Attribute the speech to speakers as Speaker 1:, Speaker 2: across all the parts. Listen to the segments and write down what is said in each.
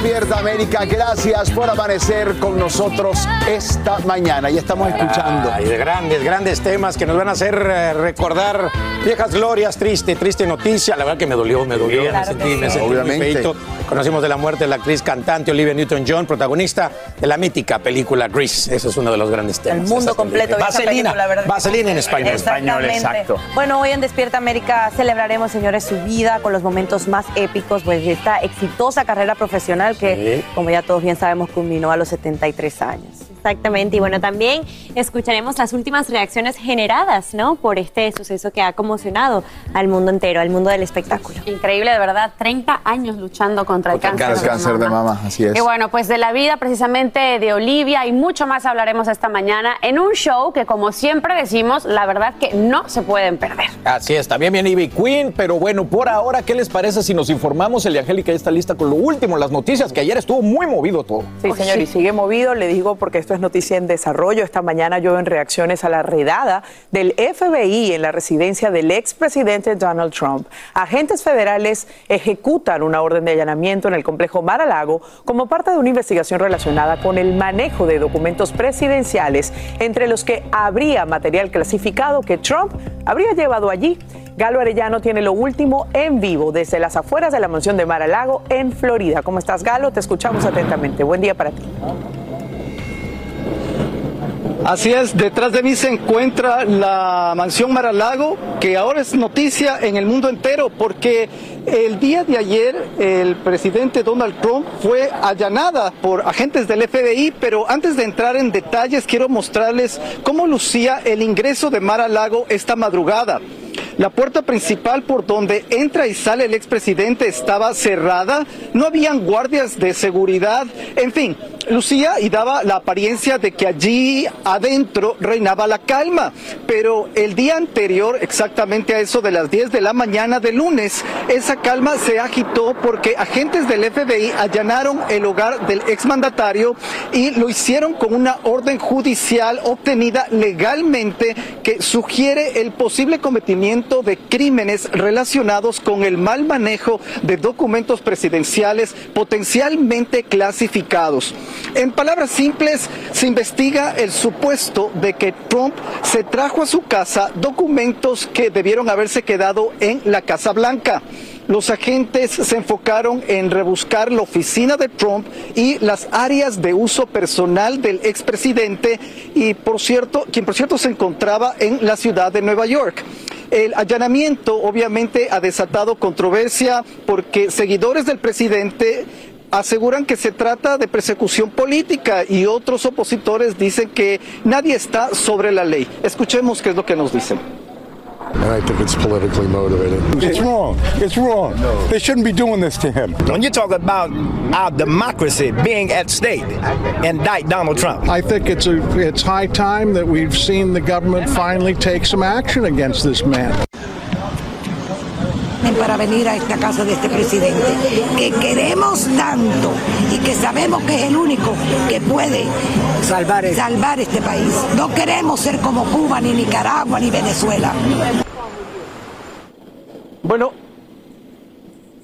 Speaker 1: Despierta América. Gracias por amanecer con nosotros esta mañana. Y estamos escuchando.
Speaker 2: Ay, de grandes, grandes temas que nos van a hacer eh, recordar viejas glorias, triste, triste noticia. La verdad que me dolió, me dolió. me sentí, me sentí muy
Speaker 1: Obviamente.
Speaker 2: feíto. Conocimos de la muerte de la actriz cantante Olivia Newton-John, protagonista de la mítica película Grease. Ese es uno de los grandes temas.
Speaker 3: El mundo completo. esa
Speaker 2: Vaselina,
Speaker 3: película, ¿verdad?
Speaker 2: Vaselina en español.
Speaker 3: Exactamente. Bueno, hoy en Despierta América celebraremos, señores, su vida con los momentos más épicos pues, de esta exitosa carrera profesional que, como ya todos bien sabemos, culminó a los 73 años.
Speaker 4: Exactamente, y bueno, también escucharemos las últimas reacciones generadas, ¿no? Por este suceso que ha conmocionado al mundo entero, al mundo del espectáculo.
Speaker 5: Increíble, de verdad, 30 años luchando contra el
Speaker 1: Contra
Speaker 5: cáncer.
Speaker 1: el cáncer de mama, así es.
Speaker 5: Y bueno, pues de la vida precisamente de Olivia y mucho más hablaremos esta mañana en un show que como siempre decimos, la verdad que no se pueden perder.
Speaker 6: Así es, también viene Ivy Queen, pero bueno, por ahora, ¿qué les parece si nos informamos? El Angélica ya está lista con lo último, las noticias, que ayer estuvo muy movido todo.
Speaker 3: Sí, señor, y sigue movido, le digo porque esto es noticia en desarrollo. Esta mañana yo en reacciones a la redada del FBI en la residencia del expresidente Donald Trump. Agentes federales ejecutan una orden de allanamiento en el complejo Mar-a-Lago como parte de una investigación relacionada con el manejo de documentos presidenciales, entre los que habría material clasificado que Trump habría llevado allí. Galo Arellano tiene lo último en vivo desde las afueras de la mansión de Mar-a-Lago en Florida. ¿Cómo estás, Galo? Te escuchamos atentamente. Buen día para ti.
Speaker 7: Así es, detrás de mí se encuentra la mansión Maralago, que ahora es noticia en el mundo entero, porque el día de ayer el presidente Donald Trump fue allanada por agentes del FBI, pero antes de entrar en detalles quiero mostrarles cómo lucía el ingreso de Mar-a-Lago esta madrugada. La puerta principal por donde entra y sale el expresidente estaba cerrada, no habían guardias de seguridad, en fin, lucía y daba la apariencia de que allí adentro reinaba la calma. Pero el día anterior, exactamente a eso de las 10 de la mañana de lunes, esa calma se agitó porque agentes del FBI allanaron el hogar del exmandatario y lo hicieron con una orden judicial obtenida legalmente que sugiere el posible cometimiento de crímenes relacionados con el mal manejo de documentos presidenciales potencialmente clasificados. En palabras simples, se investiga el supuesto de que Trump se trajo a su casa documentos que debieron haberse quedado en la Casa Blanca. Los agentes se enfocaron en rebuscar la oficina de Trump y las áreas de uso personal del expresidente y por cierto, quien por cierto se encontraba en la ciudad de Nueva York. El allanamiento obviamente ha desatado controversia porque seguidores del presidente aseguran que se trata de persecución política y otros opositores dicen que nadie está sobre la ley. Escuchemos qué es lo que nos dicen.
Speaker 8: And I think it's politically motivated.
Speaker 9: It's wrong. It's wrong. They shouldn't be doing this to him.
Speaker 10: When you talk about our democracy being at stake, indict Donald Trump.
Speaker 11: I think it's a, it's high time that we've seen the government finally take some action against this man.
Speaker 12: Para venir a esta casa de este presidente, que queremos tanto y que sabemos que es el único que puede salvar, salvar este país. No queremos ser como Cuba, ni Nicaragua, ni Venezuela.
Speaker 7: Bueno,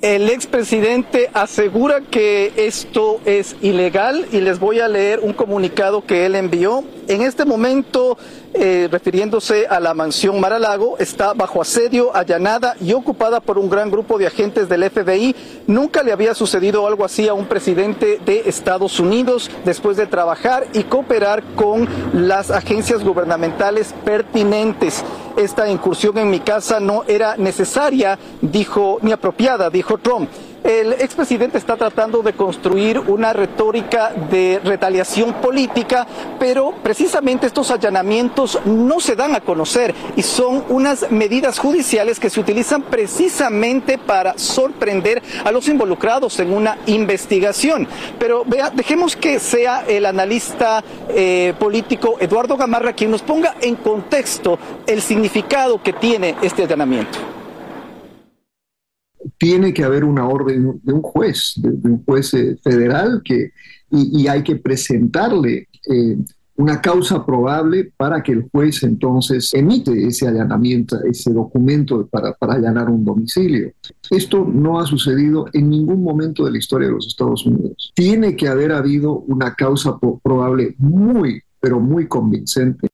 Speaker 7: el expresidente asegura que esto es ilegal y les voy a leer un comunicado que él envió. En este momento, eh, refiriéndose a la mansión Maralago, está bajo asedio, allanada y ocupada por un gran grupo de agentes del FBI. Nunca le había sucedido algo así a un presidente de Estados Unidos después de trabajar y cooperar con las agencias gubernamentales pertinentes. Esta incursión en mi casa no era necesaria, dijo, ni apropiada, dijo Trump. El expresidente está tratando de construir una retórica de retaliación política, pero precisamente estos allanamientos no se dan a conocer y son unas medidas judiciales que se utilizan precisamente para sorprender a los involucrados en una investigación. Pero vea, dejemos que sea el analista eh, político Eduardo Gamarra quien nos ponga en contexto el significado que tiene este allanamiento
Speaker 13: tiene que haber una orden de un juez, de, un juez eh, federal, que, y, hay que presentarle eh, una causa probable para que el juez entonces emite ese allanamiento, ese documento para, para allanar un domicilio. Esto no ha sucedido en ningún momento de la historia de los Estados Unidos. Tiene que haber habido una causa probable muy, pero muy convincente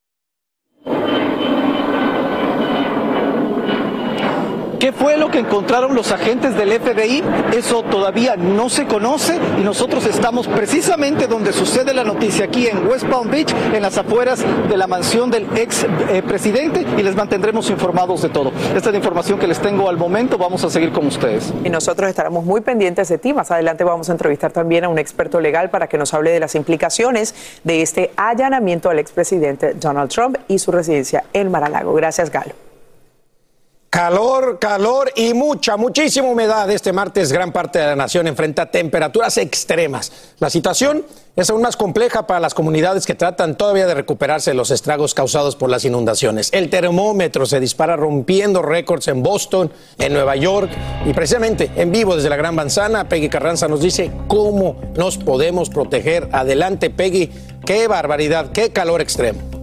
Speaker 7: ¿Qué fue lo que encontraron los agentes del FBI? Eso todavía no se conoce y nosotros estamos precisamente donde sucede la noticia, aquí en West Palm Beach, en las afueras de la mansión del ex eh, presidente y les mantendremos informados de todo. Esta es la información que les tengo al momento, vamos a seguir con ustedes.
Speaker 3: Y nosotros estaremos muy pendientes de ti. Más adelante vamos a entrevistar también a un experto legal para que nos hable de las implicaciones de este allanamiento al expresidente Donald Trump y su residencia en Maralago. Gracias, Galo.
Speaker 2: Calor, calor y mucha, muchísima humedad. Este martes gran parte de la nación enfrenta temperaturas extremas. La situación es aún más compleja para las comunidades que tratan todavía de recuperarse de los estragos causados por las inundaciones. El termómetro se dispara rompiendo récords en Boston, en Nueva York y precisamente en vivo desde la Gran Manzana, Peggy Carranza nos dice cómo nos podemos proteger. Adelante, Peggy. Qué barbaridad, qué calor extremo.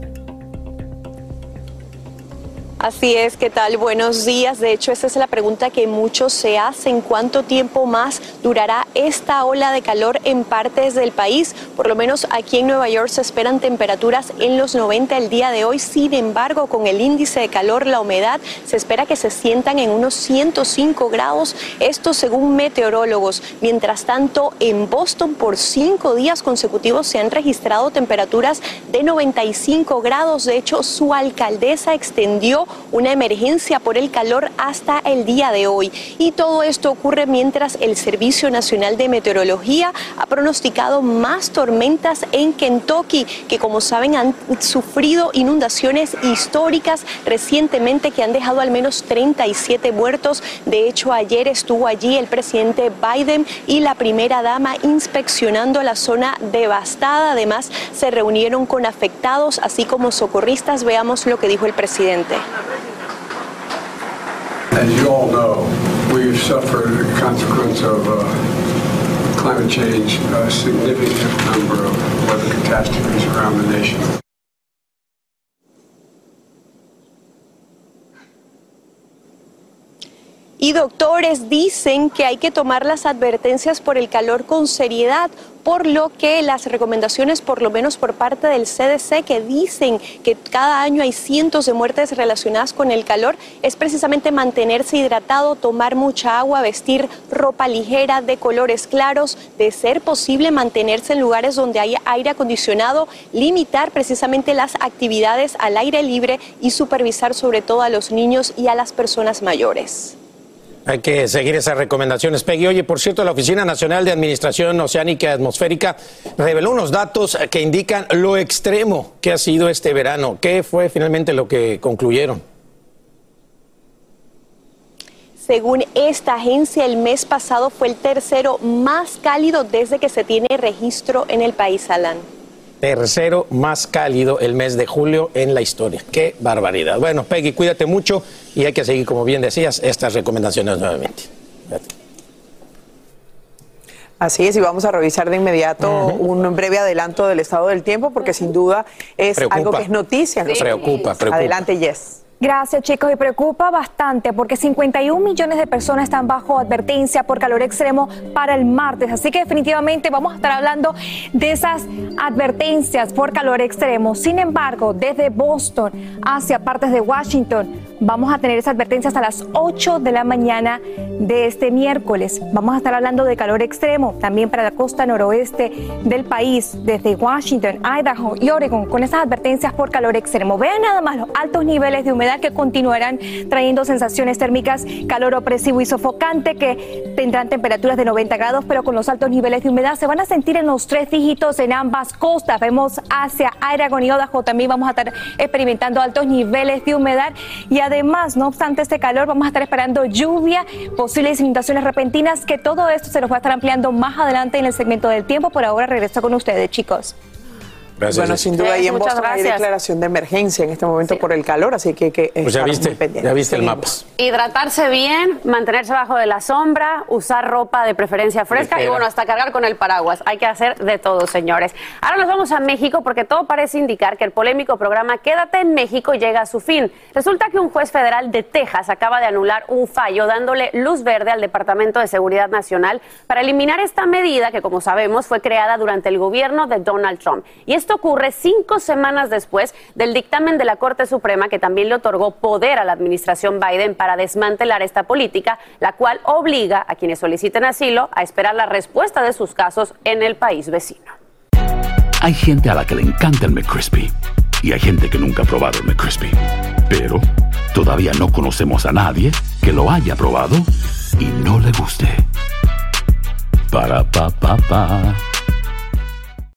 Speaker 14: Así es, ¿qué tal? Buenos días. De hecho, esa es la pregunta que muchos se hacen. ¿Cuánto tiempo más durará esta ola de calor en partes del país? Por lo menos aquí en Nueva York se esperan temperaturas en los 90 el día de hoy. Sin embargo, con el índice de calor, la humedad, se espera que se sientan en unos 105 grados. Esto según meteorólogos. Mientras tanto, en Boston por cinco días consecutivos se han registrado temperaturas de 95 grados. De hecho, su alcaldesa extendió una emergencia por el calor hasta el día de hoy. Y todo esto ocurre mientras el Servicio Nacional de Meteorología ha pronosticado más tormentas en Kentucky, que como saben han sufrido inundaciones históricas recientemente que han dejado al menos 37 muertos. De hecho, ayer estuvo allí el presidente Biden y la primera dama inspeccionando la zona devastada. Además, se reunieron con afectados, así como socorristas. Veamos lo que dijo el presidente.
Speaker 15: As you all know, we've suffered a consequence of uh, climate change, a significant number of weather catastrophes around the nation.
Speaker 14: Y doctores dicen que hay que tomar las advertencias por el calor con seriedad, por lo que las recomendaciones, por lo menos por parte del CDC, que dicen que cada año hay cientos de muertes relacionadas con el calor, es precisamente mantenerse hidratado, tomar mucha agua, vestir ropa ligera de colores claros, de ser posible mantenerse en lugares donde haya aire acondicionado, limitar precisamente las actividades al aire libre y supervisar sobre todo a los niños y a las personas mayores.
Speaker 2: Hay que seguir esas recomendaciones, Peggy. Oye, por cierto, la Oficina Nacional de Administración Oceánica y Atmosférica reveló unos datos que indican lo extremo que ha sido este verano. ¿Qué fue finalmente lo que concluyeron?
Speaker 14: Según esta agencia, el mes pasado fue el tercero más cálido desde que se tiene registro en el país, Alan.
Speaker 2: Tercero más cálido el mes de julio en la historia. Qué barbaridad. Bueno, Peggy, cuídate mucho y hay que seguir, como bien decías, estas recomendaciones nuevamente.
Speaker 3: Así es, y vamos a revisar de inmediato un breve adelanto del estado del tiempo, porque sin duda es
Speaker 2: Preocupa.
Speaker 3: algo que es noticia.
Speaker 2: Preocupa, preocupa.
Speaker 3: Adelante, Jess.
Speaker 16: Gracias chicos y preocupa bastante porque 51 millones de personas están bajo advertencia por calor extremo para el martes, así que definitivamente vamos a estar hablando de esas advertencias por calor extremo. Sin embargo, desde Boston hacia partes de Washington vamos a tener esa advertencia hasta las 8 de la mañana de este miércoles. Vamos a estar hablando de calor extremo también para la costa noroeste del país, desde Washington, Idaho y Oregon, con esas advertencias por calor extremo. Vean nada más los altos niveles de humedad que continuarán trayendo sensaciones térmicas, calor opresivo y sofocante que tendrán temperaturas de 90 grados, pero con los altos niveles de humedad se van a sentir en los tres dígitos en ambas costas. Vemos hacia Idaho y Idaho también vamos a estar experimentando altos niveles de humedad y además, no obstante este calor, vamos a estar esperando lluvia, posibles inundaciones repentinas, que todo esto se nos va a estar ampliando más adelante en el segmento del tiempo. Por ahora regreso con ustedes, chicos.
Speaker 2: Gracias,
Speaker 3: bueno, sin duda, ahí en
Speaker 5: Muchas
Speaker 3: Boston hay
Speaker 5: gracias.
Speaker 3: declaración de emergencia en este momento por el calor, así que hay que
Speaker 2: Pues ya viste, ya viste el mapa.
Speaker 5: Hidratarse bien, mantenerse bajo de la sombra, usar ropa de preferencia fresca y bueno, hasta cargar con el paraguas. Hay que hacer de todo, señores. Ahora nos vamos a México porque todo parece indicar que el polémico programa Quédate en México llega a su fin. Resulta que un juez federal de Texas acaba de anular un fallo dándole luz verde al Departamento de Seguridad Nacional para eliminar esta medida que, como sabemos, fue creada durante el gobierno de Donald Trump. Y esto ocurre cinco semanas después del dictamen de la Corte Suprema que también le otorgó poder a la administración Biden para desmantelar esta política, la cual obliga a quienes soliciten asilo a esperar la respuesta de sus casos en el país vecino.
Speaker 17: Hay gente a la que le encanta el McCrispy y hay gente que nunca ha probado el McCrispy. Pero todavía no conocemos a nadie que lo haya probado y no le guste. Para pa pa pa.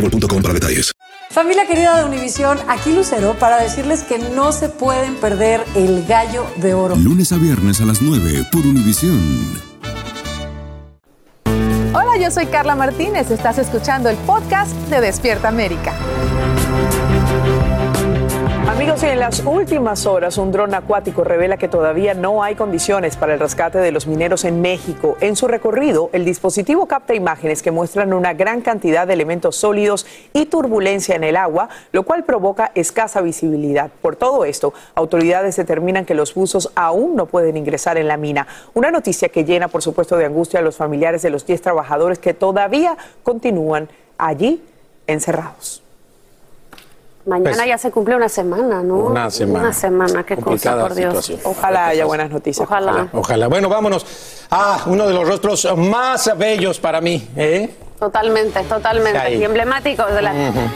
Speaker 18: boostmobile.com para detalles.
Speaker 19: Familia querida de Univisión, aquí Lucero para decirles que no se pueden perder el gallo de oro.
Speaker 20: Lunes a viernes a las 9 por Univisión.
Speaker 21: Hola, yo soy Carla Martínez. Estás escuchando el podcast de Despierta América.
Speaker 3: Amigos, en las últimas horas un dron acuático revela que todavía no hay condiciones para el rescate de los mineros en México. En su recorrido, el dispositivo capta imágenes que muestran una gran cantidad de elementos sólidos y turbulencia en el agua, lo cual provoca escasa visibilidad. Por todo esto, autoridades determinan que los buzos aún no pueden ingresar en la mina. Una noticia que llena, por supuesto, de angustia a los familiares de los 10 trabajadores que todavía continúan allí encerrados.
Speaker 5: Mañana
Speaker 2: Pues-
Speaker 5: ya se cumple una semana, ¿no?
Speaker 2: Una semana.
Speaker 5: Una semana, qué cosa, por Dios.
Speaker 2: situación.
Speaker 3: Ojalá haya buenas noticias.
Speaker 5: Ojalá.
Speaker 2: Ojalá. Bueno, vámonos a uno de los rostros más bellos para mí. ¿eh?
Speaker 5: Totalmente, totalmente.
Speaker 6: Ahí.
Speaker 5: Y emblemáticos de la...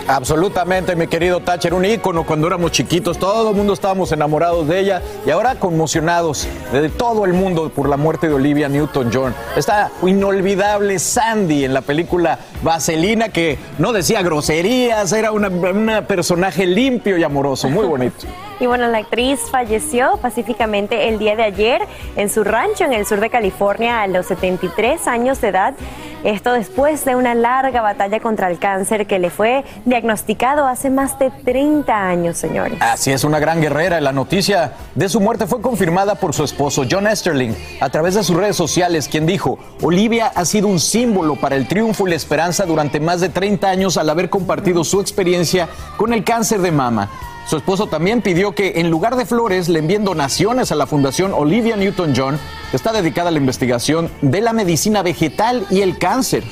Speaker 6: Absolutamente, mi querido Thatcher, un ícono cuando éramos chiquitos, todo el mundo estábamos enamorados de ella y ahora conmocionados de todo el mundo por la muerte de Olivia Newton-John. Esta inolvidable Sandy en la película Vaselina que no decía groserías, era una, una personaje limpio y amoroso, muy bonito.
Speaker 4: Y bueno, la actriz falleció pacíficamente el día de ayer en su rancho en el sur de California a los 73 años de edad. Esto después de una larga batalla contra el cáncer que le fue diagnosticado hace más de 30 años, señores.
Speaker 6: Así es, una gran guerrera. La noticia de su muerte fue confirmada por su esposo John Esterling a través de sus redes sociales, quien dijo, Olivia ha sido un símbolo para el triunfo y la esperanza durante más de 30 años al haber compartido su experiencia con el cáncer de mama. Su esposo también pidió que en lugar de flores le envíen donaciones a la Fundación Olivia Newton-John, que está dedicada a la investigación de la medicina vegetal y el cáncer.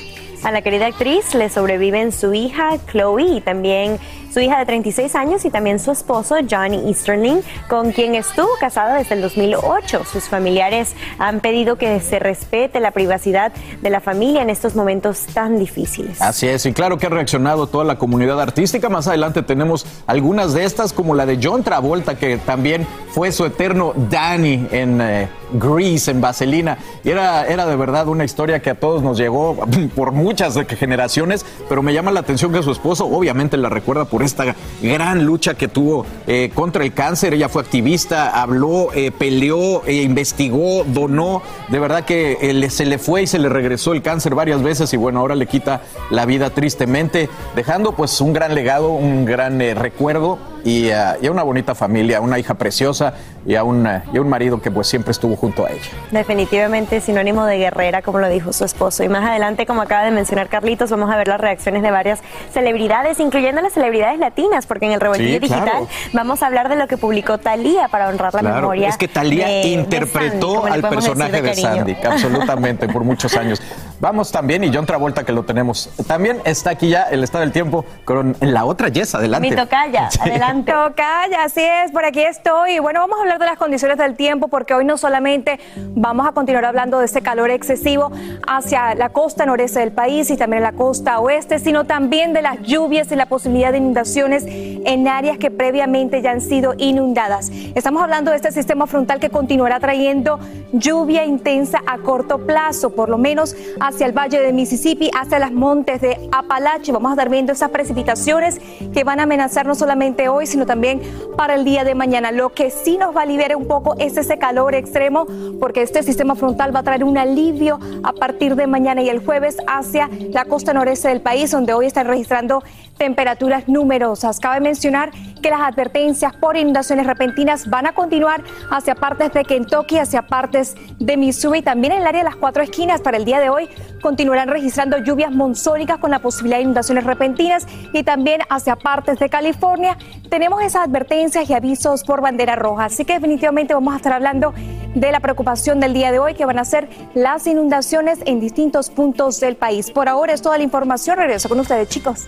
Speaker 4: A la querida actriz le sobreviven su hija Chloe y también su hija de 36 años y también su esposo Johnny Easterling, con quien estuvo casada desde el 2008. Sus familiares han pedido que se respete la privacidad de la familia en estos momentos tan difíciles.
Speaker 6: Así es, y claro que ha reaccionado toda la comunidad artística. Más adelante tenemos algunas de estas, como la de John Travolta, que también fue su eterno Danny en eh, Grease, en Vaselina. Y era, era de verdad una historia que a todos nos llegó por muchas generaciones, pero me llama la atención que su esposo obviamente la recuerda por esta gran lucha que tuvo eh, contra el cáncer. Ella fue activista, habló, eh, peleó, eh, investigó, donó. De verdad que se le fue y se le regresó el cáncer varias veces y bueno, ahora le quita la vida tristemente, dejando pues un gran legado, un gran recuerdo y, a una bonita familia, una hija preciosa y a, un, y a un marido que pues siempre estuvo junto a ella.
Speaker 4: Definitivamente sinónimo de guerrera, como lo dijo su esposo. Y más adelante, como acaba de mencionar Carlitos, vamos a ver las reacciones de varias celebridades, incluyendo las celebridades latinas, porque en el revoltillo digital vamos a hablar de lo que publicó Talía para honrar la memoria.
Speaker 6: Es que Talía interpretó al personaje de, Sandy, absolutamente, por muchos años. Vamos también, y John Travolta que lo tenemos. También está aquí ya el estado del tiempo con la otra Yes, adelante.
Speaker 4: Mi tocaya, adelante.
Speaker 16: Tocaya, así es, por aquí estoy. Bueno, vamos a hablar de las condiciones del tiempo porque hoy no solamente vamos a continuar hablando de ese calor excesivo hacia la costa noreste del país y también la costa oeste, sino también de las lluvias y la posibilidad de inundaciones en áreas que previamente ya han sido inundadas. Estamos hablando de este sistema frontal que continuará trayendo lluvia intensa a corto plazo, por lo menos hacia el valle de Mississippi, hacia las montes de Apalache. Vamos a estar viendo esas precipitaciones que van a amenazar no solamente hoy, sino también para el día de mañana. Lo que sí nos va a liberar un poco es ese calor extremo, porque este sistema frontal va a traer un alivio a partir de mañana y el jueves hacia la costa noreste del país, donde hoy están registrando temperaturas numerosas. Cabe mencionar que las advertencias por inundaciones repentinas van a continuar hacia partes de Kentucky, hacia partes de Missouri y también en el área de las cuatro esquinas. Para el día de hoy continuarán registrando lluvias monzónicas con la posibilidad de inundaciones repentinas y también hacia partes de California. Tenemos esas advertencias y avisos por bandera roja. Así que definitivamente vamos a estar hablando de la preocupación del día de hoy que van a ser las inundaciones en distintos puntos del país. Por ahora es toda la información. Regreso con ustedes, chicos.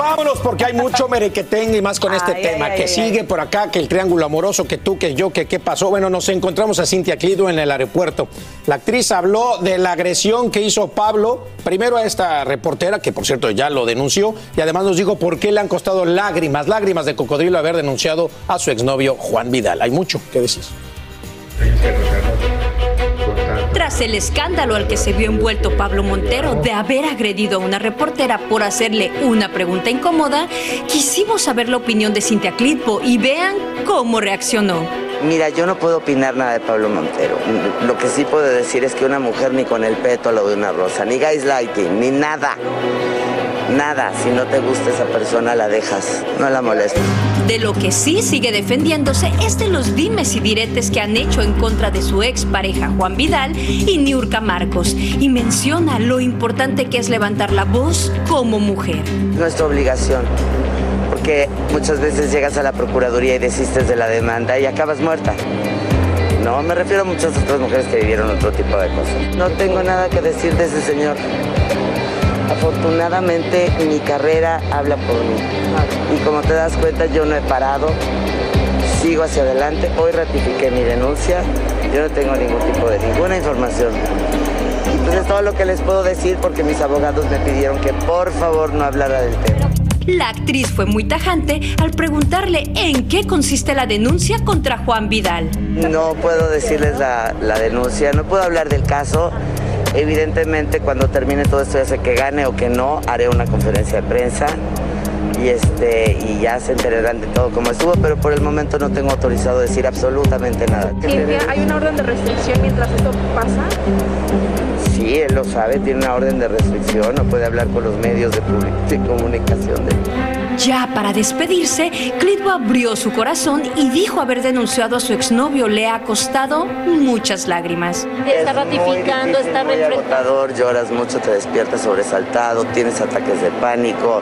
Speaker 2: Vámonos porque hay mucho merequetén y más con este tema. que sigue por acá, que el triángulo amoroso, que tú, que yo, que qué pasó. Bueno, nos encontramos a Cintia Clido en el aeropuerto. La actriz habló de la agresión que hizo Pablo, primero a esta reportera, que por cierto ya lo denunció, y además nos dijo por qué le han costado lágrimas, lágrimas de cocodrilo haber denunciado a su exnovio Juan Vidal. Hay mucho que decir.
Speaker 22: Tras el escándalo al que se vio envuelto Pablo Montero de haber agredido a una reportera por hacerle una pregunta incómoda, quisimos saber la opinión de Cintia Clitbo y vean cómo reaccionó.
Speaker 23: Mira, yo no puedo opinar nada de Pablo Montero. Lo que sí puedo decir es que una mujer ni con el peto lo de una rosa, ni gaslighting, ni nada. Nada, si no te gusta esa persona la dejas, no la molestes.
Speaker 22: De lo que sí sigue defendiéndose es de los dimes y diretes que han hecho en contra de su ex pareja Juan Vidal y Niurka Marcos y menciona lo importante que es levantar la voz como mujer.
Speaker 23: Nuestra obligación, porque muchas veces llegas a la Procuraduría y desistes de la demanda y acabas muerta. No, me refiero a muchas otras mujeres que vivieron otro tipo de cosas. No tengo nada que decir de ese señor. Afortunadamente mi carrera habla por mí. Y como te das cuenta, yo no he parado, sigo hacia adelante. Hoy ratifiqué mi denuncia, yo no tengo ningún tipo de ninguna información. Entonces todo lo que les puedo decir porque mis abogados me pidieron que por favor no hablara del tema.
Speaker 22: La actriz fue muy tajante al preguntarle en qué consiste la denuncia contra Juan Vidal.
Speaker 23: No puedo decirles la, la denuncia, no puedo hablar del caso. Evidentemente cuando termine todo esto, ya sé que gane o que no, haré una conferencia de prensa y, este, y ya se enterarán de todo como estuvo, pero por el momento no tengo autorizado decir absolutamente nada.
Speaker 24: ¿hay una orden de restricción mientras esto pasa?
Speaker 23: Sí, él lo sabe, tiene una orden de restricción, no puede hablar con los medios de, de comunicación. De...
Speaker 22: Ya para despedirse, Clitbo abrió su corazón y dijo haber denunciado a su exnovio. Le ha costado muchas lágrimas.
Speaker 23: Está ratificando, está muy agotador, lloras mucho, te despiertas sobresaltado, tienes ataques de pánico,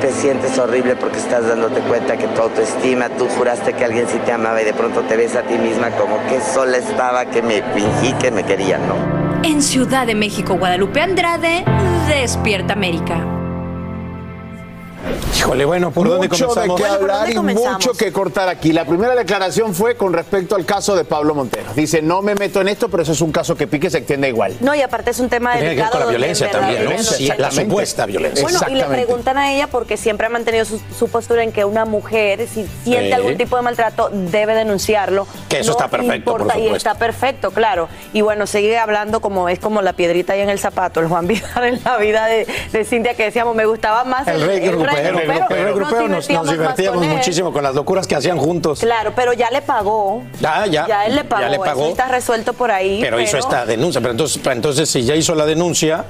Speaker 23: te sientes horrible porque estás dándote cuenta que tu autoestima, tú juraste que alguien sí te amaba y de pronto te ves a ti misma como que sola estaba, que me fingí que me quería, ¿no?
Speaker 22: En Ciudad de México, Guadalupe Andrade, Despierta América.
Speaker 2: Híjole, bueno, ¿por dónde
Speaker 1: mucho
Speaker 2: comenzamos?
Speaker 1: de qué hablar y mucho que cortar aquí. La primera declaración fue con respecto al caso de Pablo Montero. Dice, no me meto en esto, pero eso es un caso que pique se extiende igual.
Speaker 25: No, y aparte es un tema
Speaker 2: Tiene que ver
Speaker 25: delicado.
Speaker 2: con la violencia
Speaker 25: en
Speaker 2: también, ¿no? Sí, la supuesta violencia.
Speaker 25: Bueno, y le preguntan a ella porque siempre ha mantenido su, su postura en que una mujer, si siente
Speaker 2: Sí.
Speaker 25: algún tipo de maltrato, debe denunciarlo.
Speaker 2: Que eso está perfecto, por
Speaker 25: Y está perfecto, claro. Y bueno, sigue hablando como es como la piedrita ahí en el zapato, el Juan Vidal en la vida de, de Cintia, que decíamos, me gustaba más
Speaker 2: El rey grupero, el rey grupero, grupero, nos, divertíamos
Speaker 25: con
Speaker 2: muchísimo con las locuras que hacían juntos.
Speaker 25: Claro, pero ya le pagó.
Speaker 2: Ya, ya.
Speaker 25: Ya él le pagó.
Speaker 2: Ya le pagó.
Speaker 25: Eso está resuelto por ahí.
Speaker 2: Pero hizo esta denuncia. Pero entonces, pero entonces, si ya hizo la denuncia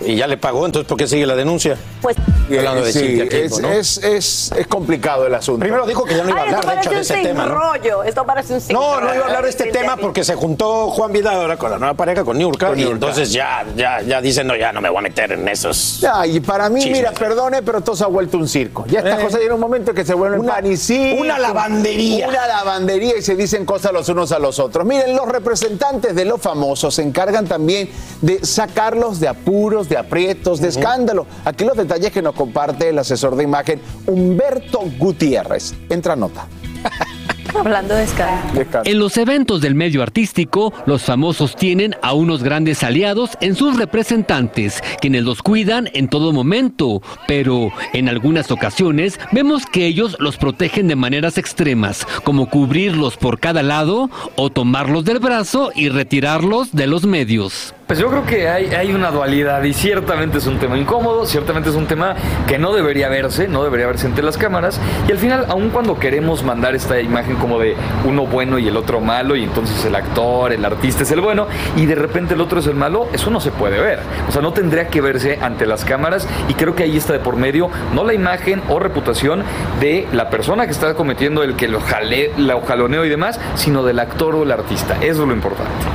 Speaker 2: y ya le pagó, entonces ¿por qué sigue la denuncia?
Speaker 25: Pues
Speaker 2: hablando de
Speaker 1: Sí,
Speaker 2: Cintia
Speaker 1: es,
Speaker 2: ¿no?
Speaker 1: es, es, es complicado el asunto.
Speaker 2: Primero dijo que ya no iba a
Speaker 25: Ay,
Speaker 2: hablar, de hecho,
Speaker 25: parece
Speaker 2: de
Speaker 25: un
Speaker 2: ese tema. ¿no?
Speaker 25: rollo. Esto parece un
Speaker 2: No, no iba a hablar de este tema porque se juntó Juan Vidal ahora con la nueva pareja, con Niurka, y entonces ya, ya, ya dicen, no, ya no me voy a meter en esos.
Speaker 1: Ya, y para mí,
Speaker 2: Chismes.
Speaker 1: mira, perdone, pero todo se ha vuelto un circo. Ya estas
Speaker 2: Eh.
Speaker 1: cosas llegan un momento que se vuelven
Speaker 2: Una-
Speaker 1: pan y circo.
Speaker 2: una lavandería.
Speaker 1: Una lavandería y se dicen cosas los unos a los otros. Miren, los representantes de los famosos se encargan también de sacarlos de apuros, de aprietos, de escándalo. Aquí los detalles que nos comparte el asesor de imagen Humberto Gutiérrez. Entra nota.
Speaker 25: Hablando de escándalo.
Speaker 26: En los eventos del medio artístico, los famosos tienen a unos grandes aliados en sus representantes, quienes los cuidan en todo momento, pero en algunas ocasiones vemos que ellos los protegen de maneras extremas, como cubrirlos por cada lado o tomarlos del brazo y retirarlos de los medios.
Speaker 27: Pues yo creo que hay, una dualidad y ciertamente es un tema incómodo, ciertamente es un tema que no debería verse, no debería verse entre las cámaras y al final, aun cuando queremos mandar esta imagen como de uno bueno y el otro malo y entonces el actor, el artista es el bueno y de repente el otro es el malo, eso no se puede ver. O sea, no tendría que verse ante las cámaras y creo que ahí está de por medio no la imagen o reputación de la persona que está cometiendo el que lo jale, lo jaloneo y demás, sino del actor o el artista. Eso es lo importante.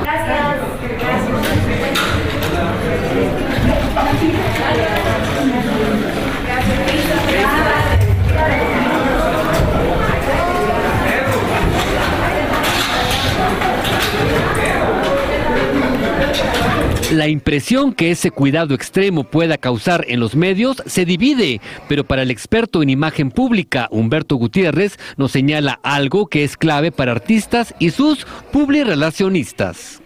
Speaker 26: La impresión que ese cuidado extremo pueda causar en los medios se divide, pero para el experto en imagen pública, Humberto Gutiérrez, nos señala algo que es clave para artistas y sus publirelacionistas.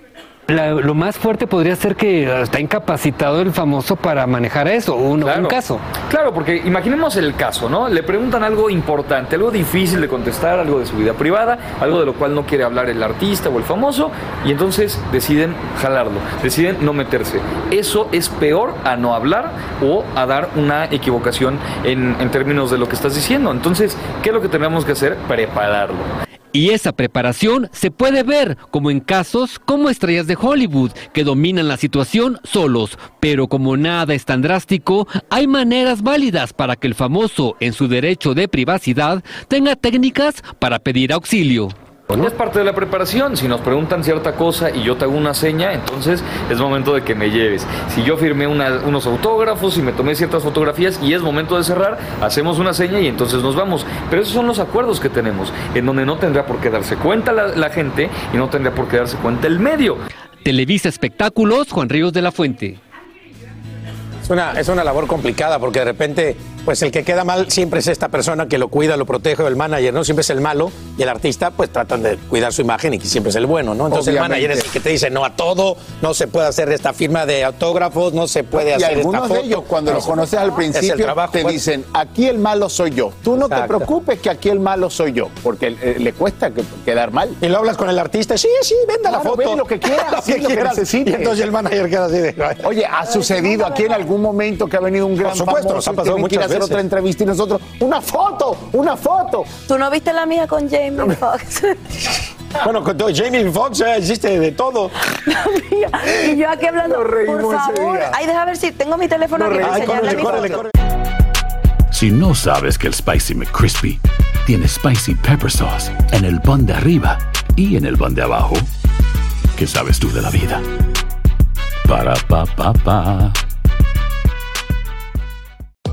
Speaker 26: Lo más fuerte podría ser que está incapacitado el famoso para manejar eso, un,
Speaker 27: Claro.
Speaker 26: caso.
Speaker 27: Claro, porque imaginemos el caso, ¿no? Le preguntan algo importante, algo difícil de contestar, algo de su vida privada, algo de lo cual no quiere hablar el artista o el famoso, y entonces deciden jalarlo, deciden no meterse. Eso es peor a no hablar o a dar una equivocación en, en términos de lo que estás diciendo. Entonces, ¿qué es lo que tenemos que hacer? Prepararlo.
Speaker 26: Y esa preparación se puede ver como en casos como estrellas de Hollywood que dominan la situación solos, pero como nada es tan drástico, hay maneras válidas para que el famoso en su derecho de privacidad tenga técnicas para pedir auxilio.
Speaker 27: Es parte de la preparación. Si nos preguntan cierta cosa y yo te hago una seña, entonces es momento de que me lleves. Si yo firmé una- unos autógrafos y me tomé ciertas fotografías y es momento de cerrar, hacemos una seña y entonces nos vamos. Pero esos son los acuerdos que tenemos, en donde no tendrá por qué darse cuenta la, la gente y no tendrá por qué darse cuenta el medio.
Speaker 26: Televisa Espectáculos, Juan Ríos de la Fuente.
Speaker 2: Es una, es una labor complicada porque de repente, pues el que queda mal siempre es esta persona que lo cuida, lo protege, o el manager, ¿no? Siempre es el malo y el artista, pues tratan de cuidar su imagen y que siempre es el bueno, ¿no? Entonces
Speaker 1: Obviamente.
Speaker 2: el manager es el que te dice no a todo, no se puede hacer esta firma de autógrafos, no se puede
Speaker 1: y
Speaker 2: hacer esta
Speaker 1: algunos
Speaker 2: foto.
Speaker 1: de ellos, cuando los
Speaker 2: Eso.
Speaker 1: conoces al principio,
Speaker 2: trabajo,
Speaker 1: te
Speaker 2: pues.
Speaker 1: dicen, aquí el malo soy yo. Tú no te preocupes que aquí el malo soy yo, porque eh, le cuesta que- quedar mal.
Speaker 2: Y lo hablas con el artista, sí, sí, venda la foto.
Speaker 1: ve lo que quieras,
Speaker 2: Lo
Speaker 1: sí,
Speaker 2: que
Speaker 1: lo que
Speaker 2: quieras.
Speaker 1: necesites.
Speaker 2: Y entonces el manager queda así de...
Speaker 1: Oye, ha sucedido aquí en algún momento que ha venido un gran
Speaker 2: Por supuesto,
Speaker 1: famoso
Speaker 2: nos ha pasado muchas
Speaker 1: hacer otra entrevista y nosotros, una foto, una foto.
Speaker 25: ¿Tú no viste la mía con Jamie Foxx?
Speaker 2: Bueno, con todo, Jamie Foxx ya existe de todo.
Speaker 25: y yo aquí hablando, por favor. Ay, deja ver si tengo mi teléfono aquí para
Speaker 2: Ay,
Speaker 25: enseñarle
Speaker 2: córrele,
Speaker 25: mi
Speaker 2: córrele,
Speaker 25: foto.
Speaker 17: Si no sabes que el Spicy McCrispy tiene Spicy Pepper Sauce en el pan de arriba y en el pan de abajo, ¿qué sabes tú de la vida? Para, pa, pa, pa.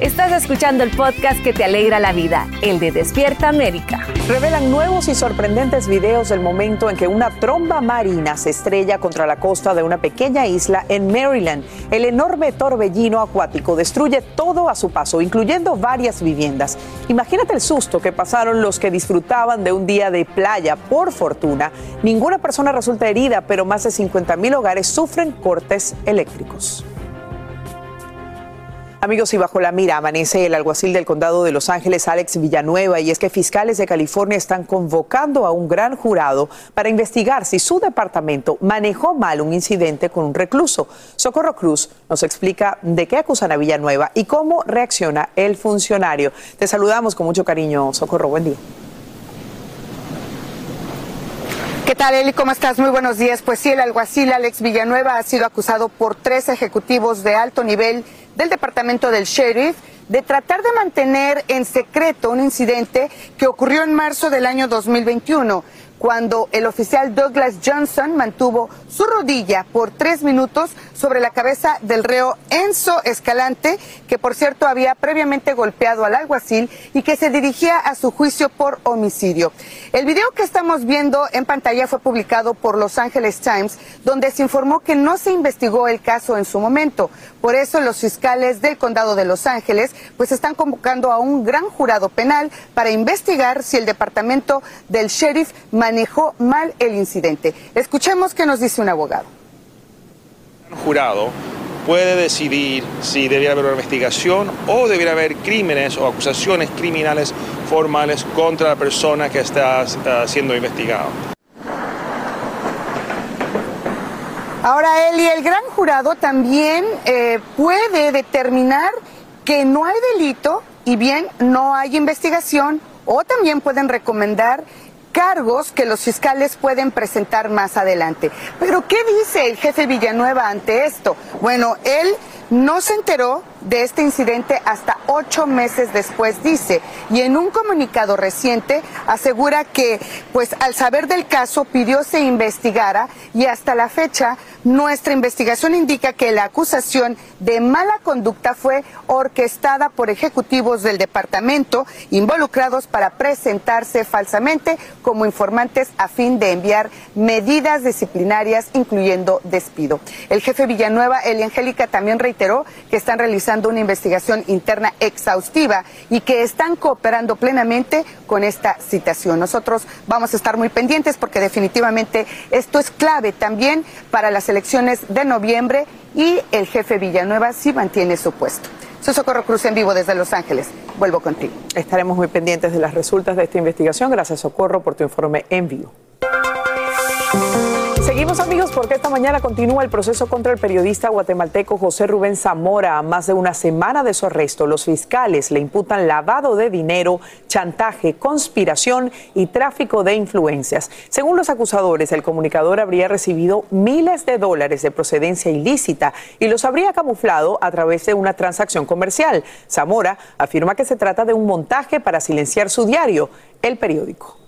Speaker 28: Estás escuchando el podcast que te alegra la vida, el de Despierta América.
Speaker 3: Revelan nuevos y sorprendentes videos del momento en que una tromba marina se estrella contra la costa de una pequeña isla en Maryland. El enorme torbellino acuático destruye todo a su paso, incluyendo varias viviendas. Imagínate el susto que pasaron los que disfrutaban de un día de playa. Por fortuna, ninguna persona resulta herida, pero más de 50 mil hogares sufren cortes eléctricos. Amigos, y bajo la mira amanece el alguacil del condado de Los Ángeles, Alex Villanueva, y es que fiscales de California están convocando a un gran jurado para investigar si su departamento manejó mal un incidente con un recluso. Socorro Cruz nos explica de qué acusan a Villanueva y cómo reacciona el funcionario. Te saludamos con mucho cariño, Socorro. Buen día.
Speaker 29: ¿Qué tal, Eli? ¿Cómo estás? Muy buenos días. Pues sí, el alguacil Alex Villanueva ha sido acusado por tres ejecutivos de alto nivel del departamento del sheriff de tratar de mantener en secreto un incidente que ocurrió en marzo del año 2021 cuando el oficial Douglas Johnson mantuvo su rodilla por tres minutos sobre la cabeza del reo Enzo Escalante, que por cierto había previamente golpeado al alguacil y que se dirigía a su juicio por homicidio. El video que estamos viendo en pantalla fue publicado por Los Angeles Times, donde se informó que no se investigó el caso en su momento. Por eso los fiscales del condado de Los Ángeles pues están convocando a un gran jurado penal para investigar si el departamento del sheriff manejó mal el incidente. Escuchemos qué nos dice un abogado.
Speaker 30: Un jurado puede decidir si debiera haber una investigación o debiera haber crímenes o acusaciones criminales formales contra la persona que está uh, siendo investigada.
Speaker 29: Ahora, Eli, el gran jurado también eh, puede determinar que no hay delito y bien no hay investigación o también pueden recomendar cargos que los fiscales pueden presentar más adelante. Pero ¿qué dice el jefe Villanueva ante esto? Bueno, él no se enteró de este incidente hasta ocho meses después, dice, y en un comunicado reciente asegura que, pues al saber del caso, pidió se investigara y hasta la fecha nuestra investigación indica que la acusación de mala conducta fue orquestada por ejecutivos del departamento involucrados para presentarse falsamente como informantes a fin de enviar medidas disciplinarias, incluyendo despido. El jefe Villanueva, Eli Angélica, también reiteró que están realizando una investigación interna exhaustiva y que están cooperando plenamente con esta citación. Nosotros vamos a estar muy pendientes porque definitivamente esto es clave también para las elecciones de noviembre y el jefe Villanueva sí mantiene su puesto. Soy Socorro Cruz en vivo desde Los Ángeles. Vuelvo contigo.
Speaker 3: Estaremos muy pendientes de las resultas de esta investigación. Gracias, Socorro, por tu informe en vivo. Seguimos amigos porque esta mañana continúa el proceso contra el periodista guatemalteco José Rubén Zamora. A más de una semana de su arresto, los fiscales le imputan lavado de dinero, chantaje, conspiración y tráfico de influencias. Según los acusadores, el comunicador habría recibido miles de dólares de procedencia ilícita y los habría camuflado a través de una transacción comercial. Zamora afirma que se trata de un montaje para silenciar su diario, el periódico.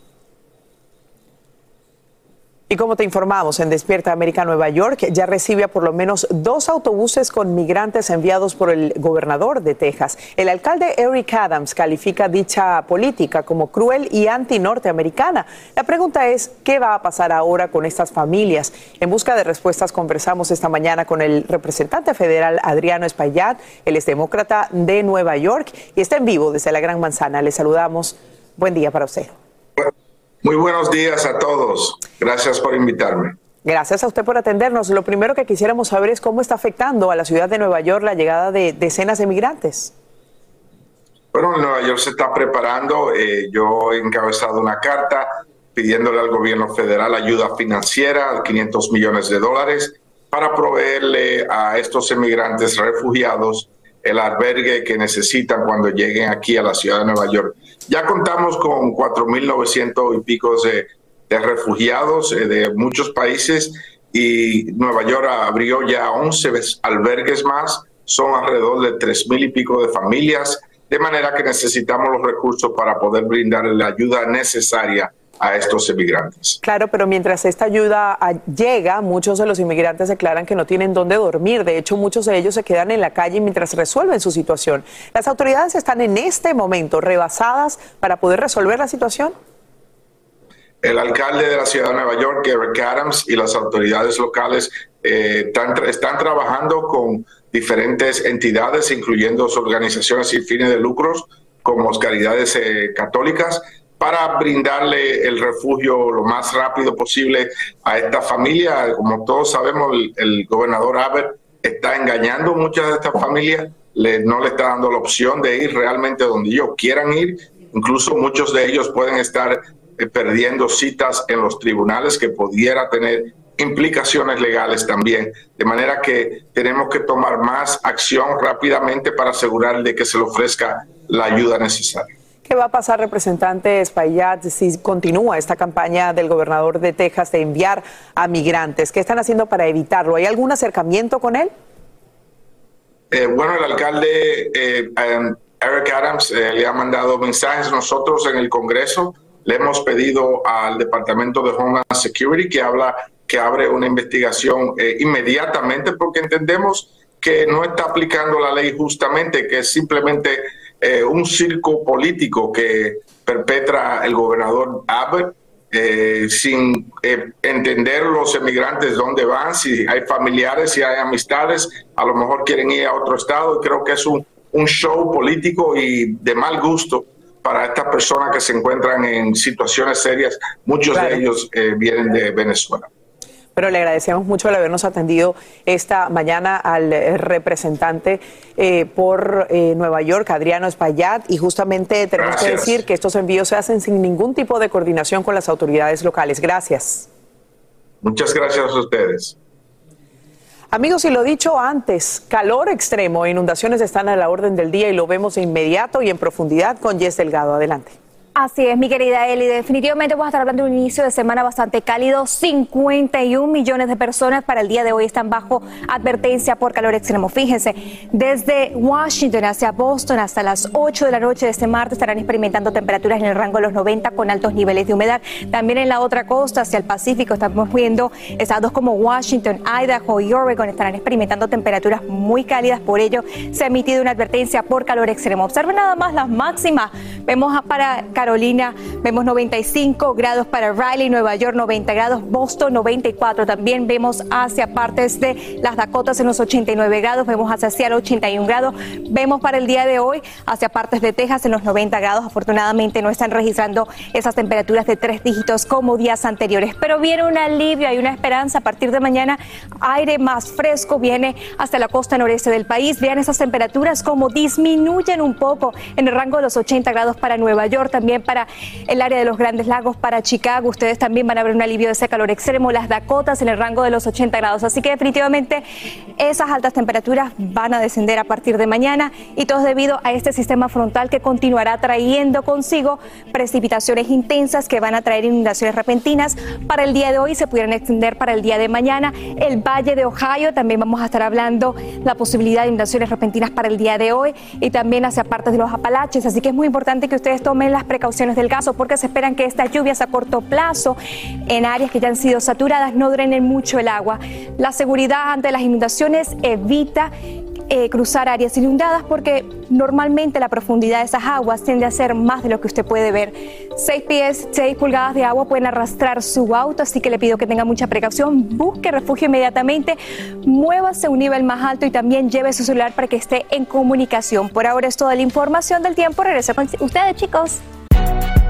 Speaker 3: Y como te informamos, en Despierta América Nueva York ya recibe a por lo menos dos autobuses con migrantes enviados por el gobernador de Texas. El alcalde Eric Adams califica dicha política como cruel y anti-norteamericana. La pregunta es, ¿qué va a pasar ahora con estas familias? En busca de respuestas conversamos esta mañana con el representante federal Adriano Espaillat, él es demócrata de Nueva York y está en vivo desde la Gran Manzana. Le saludamos. Buen día para usted.
Speaker 31: Muy buenos días a todos. Gracias por invitarme.
Speaker 3: Gracias a usted por atendernos. Lo primero que quisiéramos saber es cómo está afectando a la ciudad de Nueva York la llegada de decenas de migrantes.
Speaker 31: Bueno, Nueva York se está preparando. Eh, yo he encabezado una carta pidiéndole al gobierno federal ayuda financiera, 500 millones de dólares, para proveerle a estos emigrantes refugiados el albergue que necesitan cuando lleguen aquí a la ciudad de Nueva York. Ya contamos con 4.900 y pico de, refugiados eh, de muchos países y Nueva York abrió ya 11 albergues más, son alrededor de 3.000 y pico de familias, de manera que necesitamos los recursos para poder brindar la ayuda necesaria a estos inmigrantes.
Speaker 3: Claro, pero mientras esta ayuda ah, llega, muchos de los inmigrantes declaran que no tienen dónde dormir. De hecho, muchos de ellos se quedan en la calle mientras resuelven su situación. ¿Las autoridades están en este momento rebasadas para poder resolver la situación?
Speaker 31: El alcalde de la ciudad de Nueva York, Eric Adams, y las autoridades locales eh, están, están trabajando con diferentes entidades, incluyendo organizaciones sin fines de lucros, como caridades eh, católicas, para brindarle el refugio lo más rápido posible a esta familia. Como todos sabemos, el, gobernador Abbott está engañando a muchas de estas familias, le, no le está dando la opción de ir realmente donde ellos quieran ir. Incluso muchos de ellos pueden estar eh, perdiendo citas en los tribunales que pudiera tener implicaciones legales también. De manera que tenemos que tomar más acción rápidamente para asegurar de que se le ofrezca la ayuda necesaria.
Speaker 3: ¿Qué va a pasar, representante Espaillat, si continúa esta campaña del gobernador de Texas de enviar a migrantes? ¿Qué están haciendo para evitarlo? ¿Hay algún acercamiento con él?
Speaker 31: Eh, bueno, el alcalde eh, em, Eric Adams eh, le ha mandado mensajes. Nosotros en el Congreso le hemos pedido al Departamento de Homeland Security que habla que abre una investigación inmediatamente porque entendemos que no está aplicando la ley justamente, que es simplemente eh, un circo político que perpetra el gobernador Abbott eh, sin eh, entender los emigrantes dónde van, si hay familiares, si hay amistades, a lo mejor quieren ir a otro estado. Y creo que es un, un show político y de mal gusto para estas personas que se encuentran en situaciones serias. Muchos de ellos vienen de Venezuela
Speaker 3: pero le agradecemos mucho el habernos atendido esta mañana al eh, representante eh, por eh, Nueva York, Adriano Espaillat, y justamente tenemos que decir que estos envíos se hacen sin ningún tipo de coordinación con las autoridades locales. Gracias.
Speaker 31: Muchas gracias a ustedes.
Speaker 3: Amigos, y lo dicho antes, calor extremo e inundaciones están a la orden del día y lo vemos de inmediato y en profundidad con Jess Delgado. Adelante.
Speaker 16: Así es, mi querida Eli. Definitivamente vamos a estar hablando de un inicio de semana bastante cálido. 51 millones de personas para el día de hoy están bajo advertencia por calor extremo. Fíjense, desde Washington hacia Boston hasta las 8 de la noche de este martes estarán experimentando temperaturas en el rango de los 90 con altos niveles de humedad. También en la otra costa, hacia el Pacífico, estamos viendo estados como Washington, Idaho y Oregon estarán experimentando temperaturas muy cálidas. Por ello, se ha emitido una advertencia por calor extremo. Observen nada más las máximas. Vemos para Carolina vemos 95 grados para Raleigh, Nueva York 90 grados, Boston 94. También vemos hacia partes de las Dakotas en los 89 grados, vemos hacia Seattle 81 grados. Vemos para el día de hoy hacia partes de Texas en los 90 grados. Afortunadamente no están registrando esas temperaturas de tres dígitos como días anteriores. Pero viene un alivio y una esperanza. A partir de mañana aire más fresco viene hasta la costa noreste del país. Vean esas temperaturas como disminuyen un poco en el rango de los 80 grados para Nueva York. También para el área de los Grandes Lagos, para Chicago. Ustedes también van a ver un alivio de ese calor extremo. Las Dakotas en el rango de los 80 grados. Así que definitivamente esas altas temperaturas van a descender a partir de mañana y todo es debido a este sistema frontal que continuará trayendo consigo precipitaciones intensas que van a traer inundaciones repentinas para el día de hoy se pudieran extender para el día de mañana. El Valle de Ohio también vamos a estar hablando la posibilidad de inundaciones repentinas para el día de hoy y también hacia partes de los Apalaches. Así que es muy importante que ustedes tomen las precauciones precauciones del caso porque se esperan que estas lluvias a corto plazo en áreas que ya han sido saturadas no drenen mucho el agua. La seguridad ante las inundaciones evita eh, cruzar áreas inundadas porque normalmente la profundidad de esas aguas tiende a ser más de lo que usted puede ver. Seis pies, seis pulgadas de agua pueden arrastrar su auto, así que le pido que tenga mucha precaución. Busque refugio inmediatamente, muévase a un nivel más alto y también lleve su celular para que esté en comunicación. Por ahora es toda la información del tiempo. Regreso con ustedes, chicos.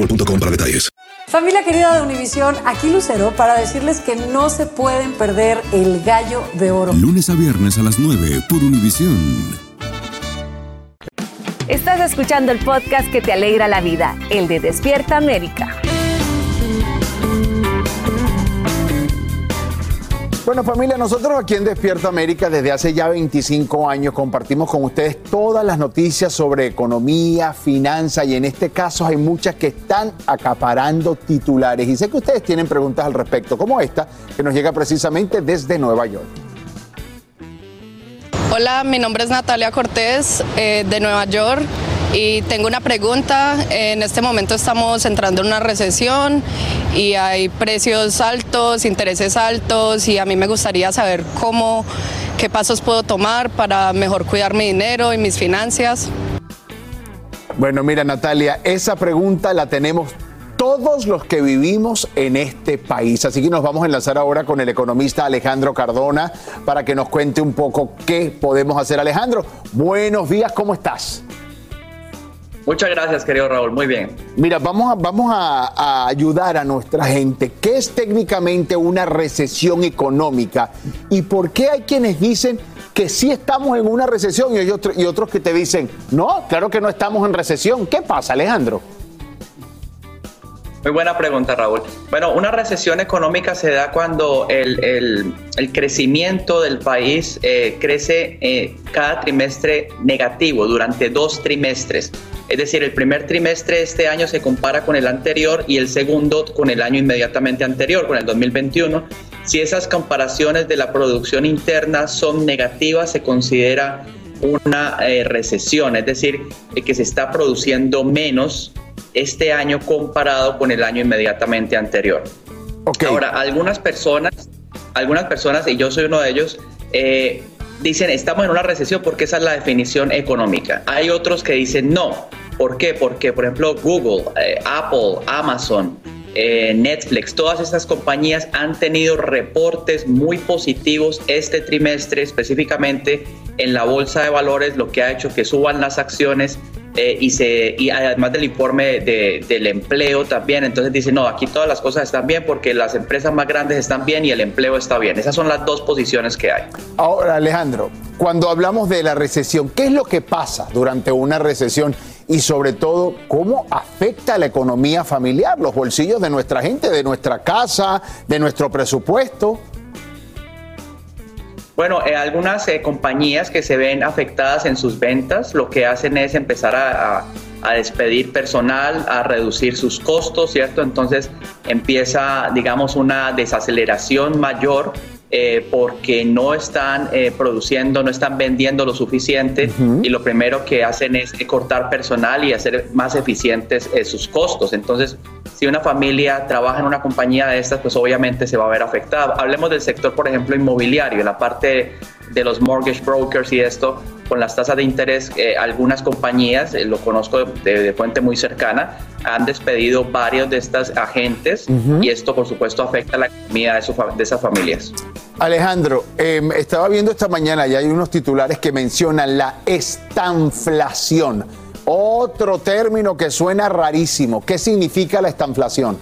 Speaker 18: boostmobile.com para detalles.
Speaker 32: Familia querida de Univisión, aquí Lucero para decirles que no se pueden perder el gallo de oro.
Speaker 20: Lunes a viernes a las 9 por Univisión.
Speaker 33: Estás escuchando el podcast que te alegra la vida, el de Despierta América.
Speaker 1: Bueno familia, nosotros aquí en Despierta América desde hace ya 25 años compartimos con ustedes todas las noticias sobre economía, finanza y en este caso hay muchas que están acaparando titulares y sé que ustedes tienen preguntas al respecto como esta que nos llega precisamente desde Nueva York.
Speaker 34: Hola, mi nombre es Natalia Cortés eh, de Nueva York y tengo una pregunta. En este momento estamos entrando en una recesión y hay precios altos, intereses altos y a mí me gustaría saber cómo, qué pasos puedo tomar para mejor cuidar mi dinero y mis finanzas.
Speaker 1: Bueno, mira Natalia, esa pregunta la tenemos todos los que vivimos en este país. Así que nos vamos a enlazar ahora con el economista Alejandro Cardona para que nos cuente un poco qué podemos hacer. Alejandro, buenos días, ¿cómo estás?
Speaker 35: Muchas gracias, querido Raúl. Muy bien.
Speaker 1: Mira, vamos a, vamos a, ayudar a nuestra gente. ¿Qué es técnicamente una recesión económica? ¿Y por qué hay quienes dicen que sí estamos en una recesión y, otro- y otros que te dicen, no, claro que no estamos en recesión? ¿Qué pasa, Alejandro?
Speaker 35: Muy buena pregunta, Raúl. Bueno, una recesión económica se da cuando el, el- el crecimiento del país eh, crece eh, cada trimestre negativo durante dos trimestres. Es decir, el primer trimestre de este año se compara con el anterior y el segundo con el año inmediatamente anterior, con el 2021. Si esas comparaciones de la producción interna son negativas, se considera una eh, recesión, es decir, que se está produciendo menos este año comparado con el año inmediatamente anterior. Ahora, algunas personas, algunas personas, y yo soy uno de ellos, eh, dicen estamos en una recesión porque esa es la definición económica. Hay otros que dicen no. ¿Por qué? Porque, por ejemplo, Google, eh, Apple, Amazon, eh, Netflix, todas estas compañías han tenido reportes muy positivos este trimestre, específicamente en la bolsa de valores, lo que ha hecho que suban las acciones eh, y, además del informe de- del empleo también. Entonces dicen, no, aquí todas las cosas están bien porque las empresas más grandes están bien y el empleo está bien. Esas son las dos posiciones que hay.
Speaker 1: Ahora, Alejandro, cuando hablamos de la recesión, ¿qué es lo que pasa durante una recesión? Y sobre todo, ¿cómo afecta a la economía familiar, los bolsillos de nuestra gente, de nuestra casa, de nuestro presupuesto?
Speaker 35: Bueno, eh, algunas eh, compañías que se ven afectadas en sus ventas lo que hacen es empezar a, a- a despedir personal, a reducir sus costos, ¿cierto? Entonces empieza, digamos, una desaceleración mayor eh, porque no están eh, produciendo, no están vendiendo lo suficiente y lo primero que hacen es cortar personal y hacer más eficientes eh, sus costos. Entonces, si una familia trabaja en una compañía de estas, pues obviamente se va a ver afectada. Hablemos del sector, por ejemplo, inmobiliario, la parte de los mortgage brokers y esto, con las tasas de interés, eh, algunas compañías, eh, lo conozco de, de fuente muy cercana, han despedido varios de estas agentes
Speaker 1: Ujú.
Speaker 35: y esto, por supuesto, afecta la economía de, su de esas familias.
Speaker 1: Alejandro, eh, estaba viendo esta mañana y hay unos titulares que mencionan la estanflación. Otro término que suena rarísimo. ¿Qué significa la estanflación?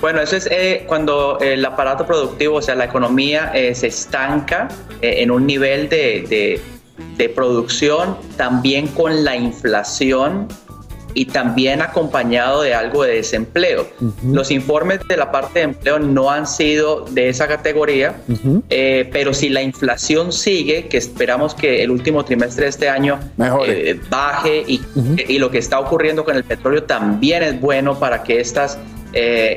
Speaker 35: Bueno, eso es eh, cuando el aparato productivo, o sea, la economía eh, se estanca eh, en un nivel de, de- de producción, también con la inflación y también acompañado de algo de desempleo. Los informes de la parte de empleo no han sido de esa categoría, eh, pero si la inflación sigue, que esperamos que el último trimestre de este año eh, baje y, y lo que está ocurriendo con el petróleo también es bueno para que estos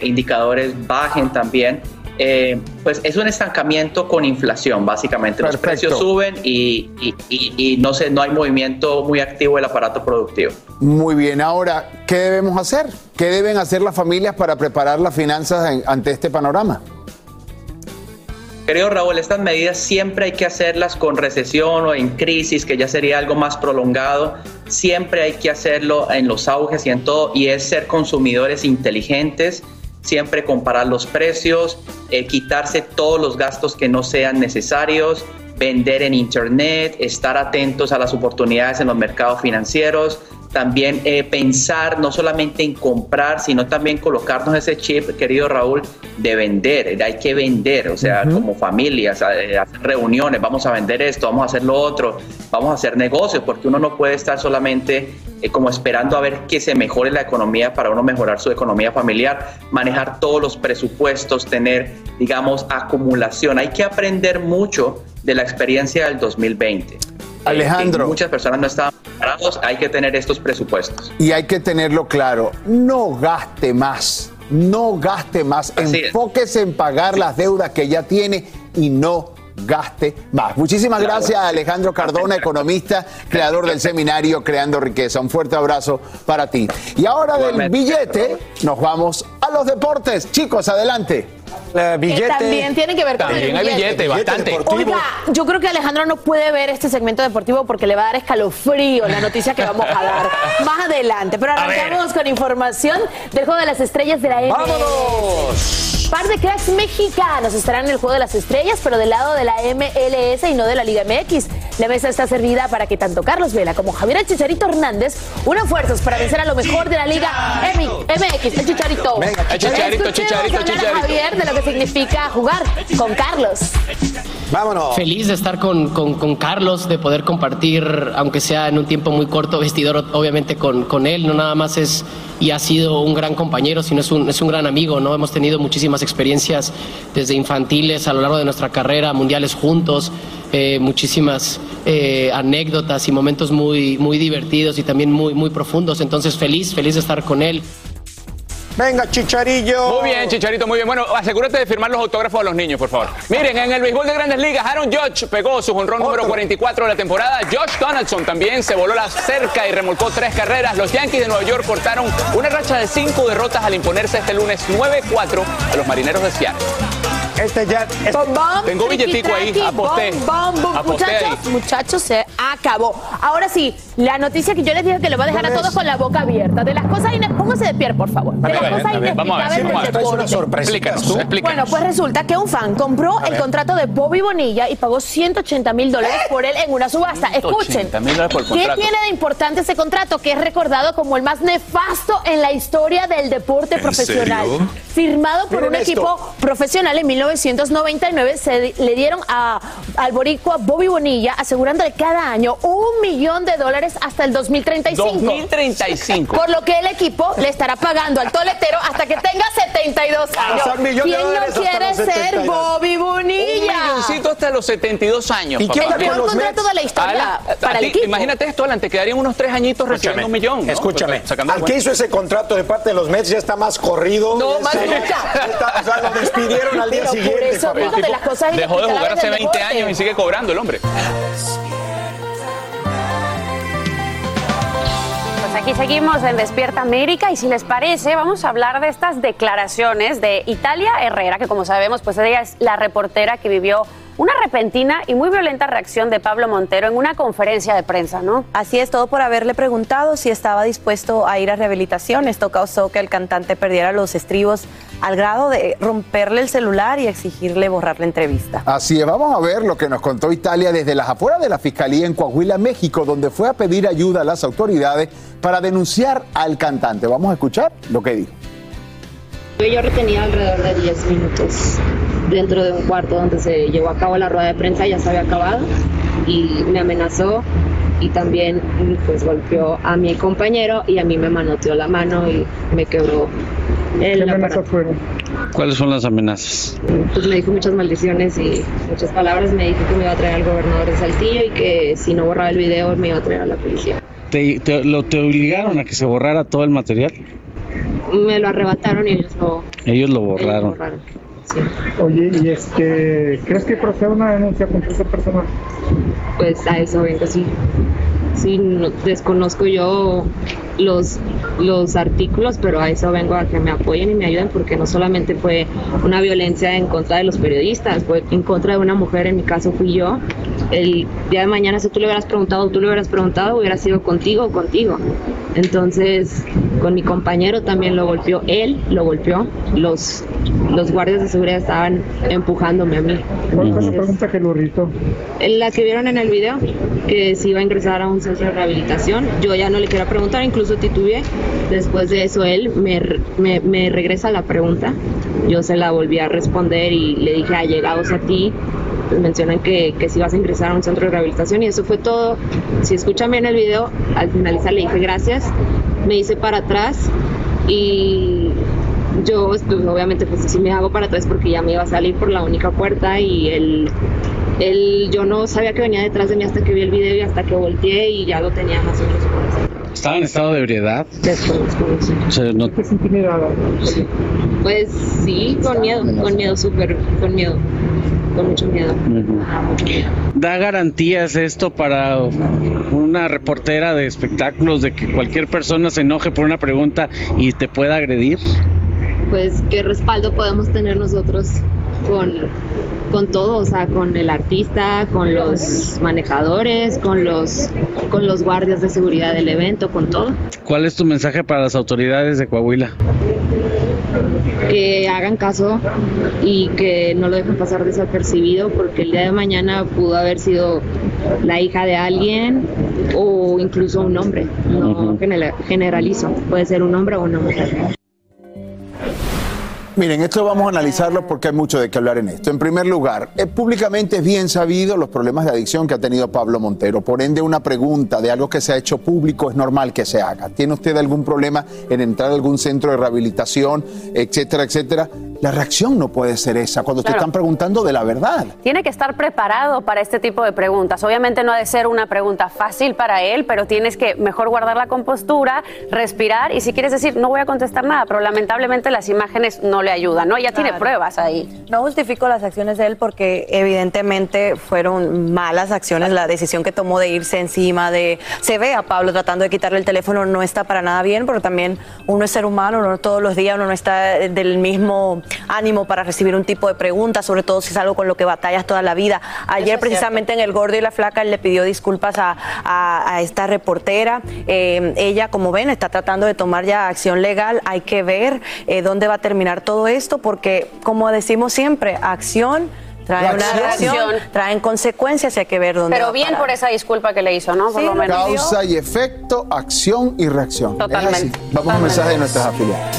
Speaker 35: indicadores bajen también. Eh, pues es un estancamiento con inflación, básicamente. Los precios suben y, y- y- y no, se, no hay movimiento muy activo del aparato productivo.
Speaker 1: Muy bien, ahora, ¿qué debemos hacer? ¿Qué deben hacer las familias para preparar las finanzas en- ante este panorama?
Speaker 35: Querido Raúl, estas medidas siempre hay que hacerlas con recesión o en crisis, que ya sería algo más prolongado. Siempre hay que hacerlo en los auges y en todo, y es ser consumidores inteligentes, siempre comparar los precios, eh, quitarse todos los gastos que no sean necesarios, vender en Internet, estar atentos a las oportunidades en los mercados financieros, también eh, pensar no solamente en comprar, sino también colocarnos ese chip, querido Raúl, de vender. Hay que vender, o sea, como familias, eh, hacer reuniones, vamos a vender esto, vamos a hacer lo otro, vamos a hacer negocios, porque uno no puede estar solamente eh, como esperando a ver que se mejore la economía para uno mejorar su economía familiar, manejar todos los presupuestos, tener, digamos, acumulación. Hay que aprender mucho de la experiencia del 2020.
Speaker 1: Alejandro.
Speaker 35: Eh, muchas personas no estaban preparados, hay que tener estos presupuestos.
Speaker 1: Y hay que tenerlo claro, no gaste más, no gaste más, enfóquese en pagar las deudas que ya tiene y no gaste más. Muchísimas gracias a Alejandro Cardona, economista, creador del seminario Creando Riqueza. Un fuerte abrazo para ti. Y ahora del billete nos vamos a los deportes. Chicos, adelante.
Speaker 2: Billete.
Speaker 19: Que también tiene que ver con
Speaker 1: También
Speaker 19: el
Speaker 1: hay
Speaker 19: billete.
Speaker 1: billete, bastante.
Speaker 19: Oiga, yo creo que Alejandro no puede ver este segmento deportivo porque le va a dar escalofrío la noticia que vamos a dar más adelante. Pero arrancamos con información del Juego de las Estrellas de la MLS.
Speaker 2: ¡Vámonos!
Speaker 19: Par de cracks mexicanos estarán en el Juego de las Estrellas, pero del lado de la MLS y no de la Liga MX. La mesa está servida para que tanto Carlos Vela como Javier El Chicharito Hernández unan fuerzas para vencer a lo mejor de la Liga MX, el Chicharito.
Speaker 36: Venga, Chicharito, Chicharito,
Speaker 19: hablar a
Speaker 36: Chicharito.
Speaker 19: Javier de lo que significa jugar con Carlos.
Speaker 2: Vámonos.
Speaker 36: Feliz de estar con, con- con Carlos, de poder compartir, aunque sea en un tiempo muy corto, vestidor obviamente con, con él. No nada más es y ha sido un gran compañero, sino es un, es un gran amigo. ¿no? Hemos tenido muchísimas experiencias desde infantiles a lo largo de nuestra carrera, mundiales juntos, eh, muchísimas eh, anécdotas y momentos muy, muy divertidos y también muy, muy profundos. Entonces feliz, feliz de estar con él.
Speaker 2: Venga, Chicharillo.
Speaker 37: Muy bien, Chicharito, muy bien. Bueno, asegúrate de firmar los autógrafos a los niños, por favor. Miren, en el béisbol de Grandes Ligas, Aaron Judge pegó su jonrón número 44 de la temporada. Josh Donaldson también se voló la cerca y remolcó tres carreras. Los Yankees de Nueva York cortaron una racha de cinco derrotas al imponerse este lunes 9-4 a los Marineros de Seattle.
Speaker 2: Este ya.
Speaker 19: Bom, bom,
Speaker 37: Tengo billetico ahí, aposté.
Speaker 19: bom, bom, bom.
Speaker 37: Aposté
Speaker 19: Muchachos, muchachos, se acabó. Ahora sí, la noticia que yo les dije que lo va a dejar a todos con la boca abierta. De las cosas ine- Póngase de pie, por favor. De las cosas
Speaker 37: a ver, vamos a ver,
Speaker 19: inexplicables
Speaker 37: vamos a ver.
Speaker 19: del
Speaker 37: Traes una explícanos.
Speaker 19: Bueno, pues resulta que un fan compró el contrato de Bobby Bonilla y pagó 180 mil dólares por él en una subasta. Escuchen.
Speaker 37: 180 mil dólares por
Speaker 19: ¿Qué tiene de importante ese contrato? Que es recordado como el más nefasto en la historia del deporte
Speaker 37: ¿En
Speaker 19: profesional.
Speaker 37: serio?
Speaker 19: Firmado por
Speaker 37: Miren
Speaker 19: un
Speaker 37: esto.
Speaker 19: equipo profesional en 1999, se le dieron a, al boricua Bobby Bonilla asegurándole cada año un millón de dólares hasta el 2035.
Speaker 37: 2035.
Speaker 19: Por lo que el equipo le estará pagando al toletero hasta que tenga 72 años.
Speaker 37: sea,
Speaker 19: ¿Quién no quiere ser
Speaker 37: 72?
Speaker 19: Bobby Bonilla?
Speaker 37: Un milloncito hasta los 72 años.
Speaker 19: ¿Y con El contrato de la historia para
Speaker 37: a
Speaker 19: el equipo.
Speaker 37: Imagínate esto, Alan, te quedarían unos tres añitos recibiendo un millón. ¿no?
Speaker 2: Escúchame,
Speaker 37: Pues, sacando
Speaker 2: al que hizo ese contrato de parte de los Mets ya está más corrido.
Speaker 19: No, más nunca.
Speaker 2: o sea, lo despidieron al día
Speaker 19: Pero por
Speaker 2: siguiente.
Speaker 19: eso de las cosas
Speaker 37: Dejó de jugar hace
Speaker 19: del
Speaker 37: 20
Speaker 19: deporte.
Speaker 37: años y sigue cobrando el hombre.
Speaker 5: Pues aquí seguimos en Despierta América y si les parece vamos a hablar de estas declaraciones de Italia Herrera, que como sabemos pues ella es la reportera que vivió una repentina y muy violenta reacción de Pablo Montero en una conferencia de prensa, ¿no?
Speaker 25: Así es, todo por haberle preguntado si estaba dispuesto a ir a rehabilitación. Esto causó que el cantante perdiera los estribos al grado de romperle el celular y exigirle borrar la entrevista.
Speaker 1: Así es, vamos a ver lo que nos contó Italia desde las afueras de la Fiscalía en Coahuila, México, donde fue a pedir ayuda a las autoridades para denunciar al cantante. Vamos a escuchar lo que dijo.
Speaker 38: Estuve yo retenida alrededor de 10 minutos dentro de un cuarto donde se llevó a cabo la rueda de prensa, ya se había acabado y me amenazó y también pues golpeó a mi compañero y a mí me manoteó la mano y me quebró el aparato.
Speaker 39: ¿Cuáles son las amenazas?
Speaker 38: Pues me dijo muchas maldiciones y muchas palabras, me dijo que me iba a traer al gobernador de Saltillo y que si no borraba el video me iba a traer a la policía.
Speaker 39: ¿Te, te- lo, ¿Te obligaron a que se borrara todo el material?
Speaker 38: Me lo arrebataron y ellos lo,
Speaker 39: Ellos lo
Speaker 38: ellos lo
Speaker 39: borraron.
Speaker 40: Oye, ¿y este, crees que procede una denuncia contra esa persona?
Speaker 38: Pues a eso vengo, sí. Sí, no- desconozco yo los, los artículos, pero a eso vengo a que me apoyen y me ayuden porque no solamente fue una violencia en contra de los periodistas, fue en contra de una mujer, en mi caso fui yo. El día de mañana si tú le hubieras preguntado, tú le hubieras preguntado, hubiera sido contigo o contigo. Entonces, con mi compañero también lo golpeó, él lo golpeó, los, los guardias de seguridad estaban empujándome a mí.
Speaker 40: ¿Cuál fue la pregunta que lo irritó?
Speaker 38: la que vieron en el video, que si iba a ingresar a un centro de rehabilitación, yo ya no le quería preguntar, incluso titubeé. Después de eso, él me, me, me regresa la pregunta. Yo se la volví a responder y le dije, allegados a ti, pues mencionan que, que si vas a ingresar a un centro de rehabilitación y eso fue todo. Si escuchan bien el video, al finalizar le dije gracias, me hice para atrás y yo pues, obviamente pues sí me hago para atrás porque ya me iba a salir por la única puerta y él, él yo no sabía que venía detrás de mí hasta que vi el video y hasta que volteé y ya lo tenía más o menos por.
Speaker 39: ¿Estaba en estado de ebriedad?
Speaker 38: Desconozco.
Speaker 39: O sea, no-?
Speaker 38: Pues sí, con miedo, con miedo, súper, con miedo, con mucho miedo.
Speaker 39: ¿Da garantías esto para una reportera de espectáculos de que cualquier persona se enoje por una pregunta y te pueda agredir?
Speaker 38: Pues qué respaldo podemos tener nosotros con, con todo, o sea, con el artista, con los manejadores, con los, con los guardias de seguridad del evento, con todo.
Speaker 39: ¿Cuál es tu mensaje para las autoridades de Coahuila?
Speaker 38: Que hagan caso y que no lo dejen pasar desapercibido porque el día de mañana pudo haber sido la hija de alguien o incluso un hombre. No genera- generalizo, puede ser un hombre o una mujer.
Speaker 1: Miren, esto vamos a analizarlo porque hay mucho de qué hablar en esto. En primer lugar, eh, públicamente es bien sabido los problemas de adicción que ha tenido Pablo Montero. Por ende, una pregunta de algo que se ha hecho público es normal que se haga. ¿Tiene usted algún problema en entrar a algún centro de rehabilitación, etcétera, etcétera? La reacción no puede ser esa cuando te están preguntando de la verdad.
Speaker 5: Tiene que estar preparado para este tipo de preguntas. Obviamente no ha de ser una pregunta fácil para él, pero tienes que mejor guardar la compostura, respirar y si quieres decir no voy a contestar nada, pero lamentablemente las imágenes no le ayudan, ¿no? Ya tiene pruebas ahí.
Speaker 25: No justifico las acciones de él porque evidentemente fueron malas acciones. La decisión que tomó de irse encima de... Se ve a Pablo tratando de quitarle el teléfono, no está para nada bien, pero también uno es ser humano, no todos los días uno no está del mismo ánimo para recibir un tipo de pregunta, sobre todo si es algo con lo que batallas toda la vida. Ayer
Speaker 5: es
Speaker 25: precisamente en El Gordo y la Flaca él le pidió disculpas a, a- a esta reportera. Eh, ella, como ven, está tratando de tomar ya acción legal. Hay que ver eh, dónde va a terminar todo esto, porque como decimos siempre, acción trae una
Speaker 5: acción.
Speaker 25: reacción, traen consecuencias y hay que ver dónde va
Speaker 5: Pero
Speaker 25: a
Speaker 5: bien
Speaker 25: parar.
Speaker 5: por esa disculpa que le hizo, ¿no? Por
Speaker 25: Sí,
Speaker 5: lo menos.
Speaker 1: Causa y efecto, acción y reacción.
Speaker 5: Totalmente.
Speaker 1: Vamos a un mensaje de nuestras afiliadas.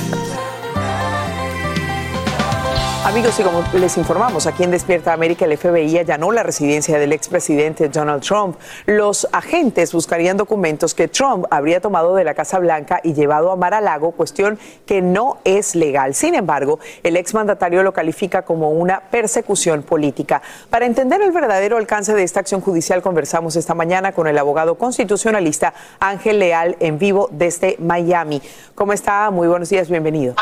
Speaker 3: Amigos, y como les informamos, aquí en Despierta América el FBI allanó la residencia del expresidente Donald Trump. Los agentes buscarían documentos que Trump habría tomado de la Casa Blanca y llevado a Mar a Lago, cuestión que no es legal. Sin embargo, el exmandatario lo califica como una persecución política. Para entender el verdadero alcance de esta acción judicial, conversamos esta mañana con el abogado constitucionalista Ángel Leal en vivo desde Miami. ¿Cómo está? Muy buenos días, bienvenido.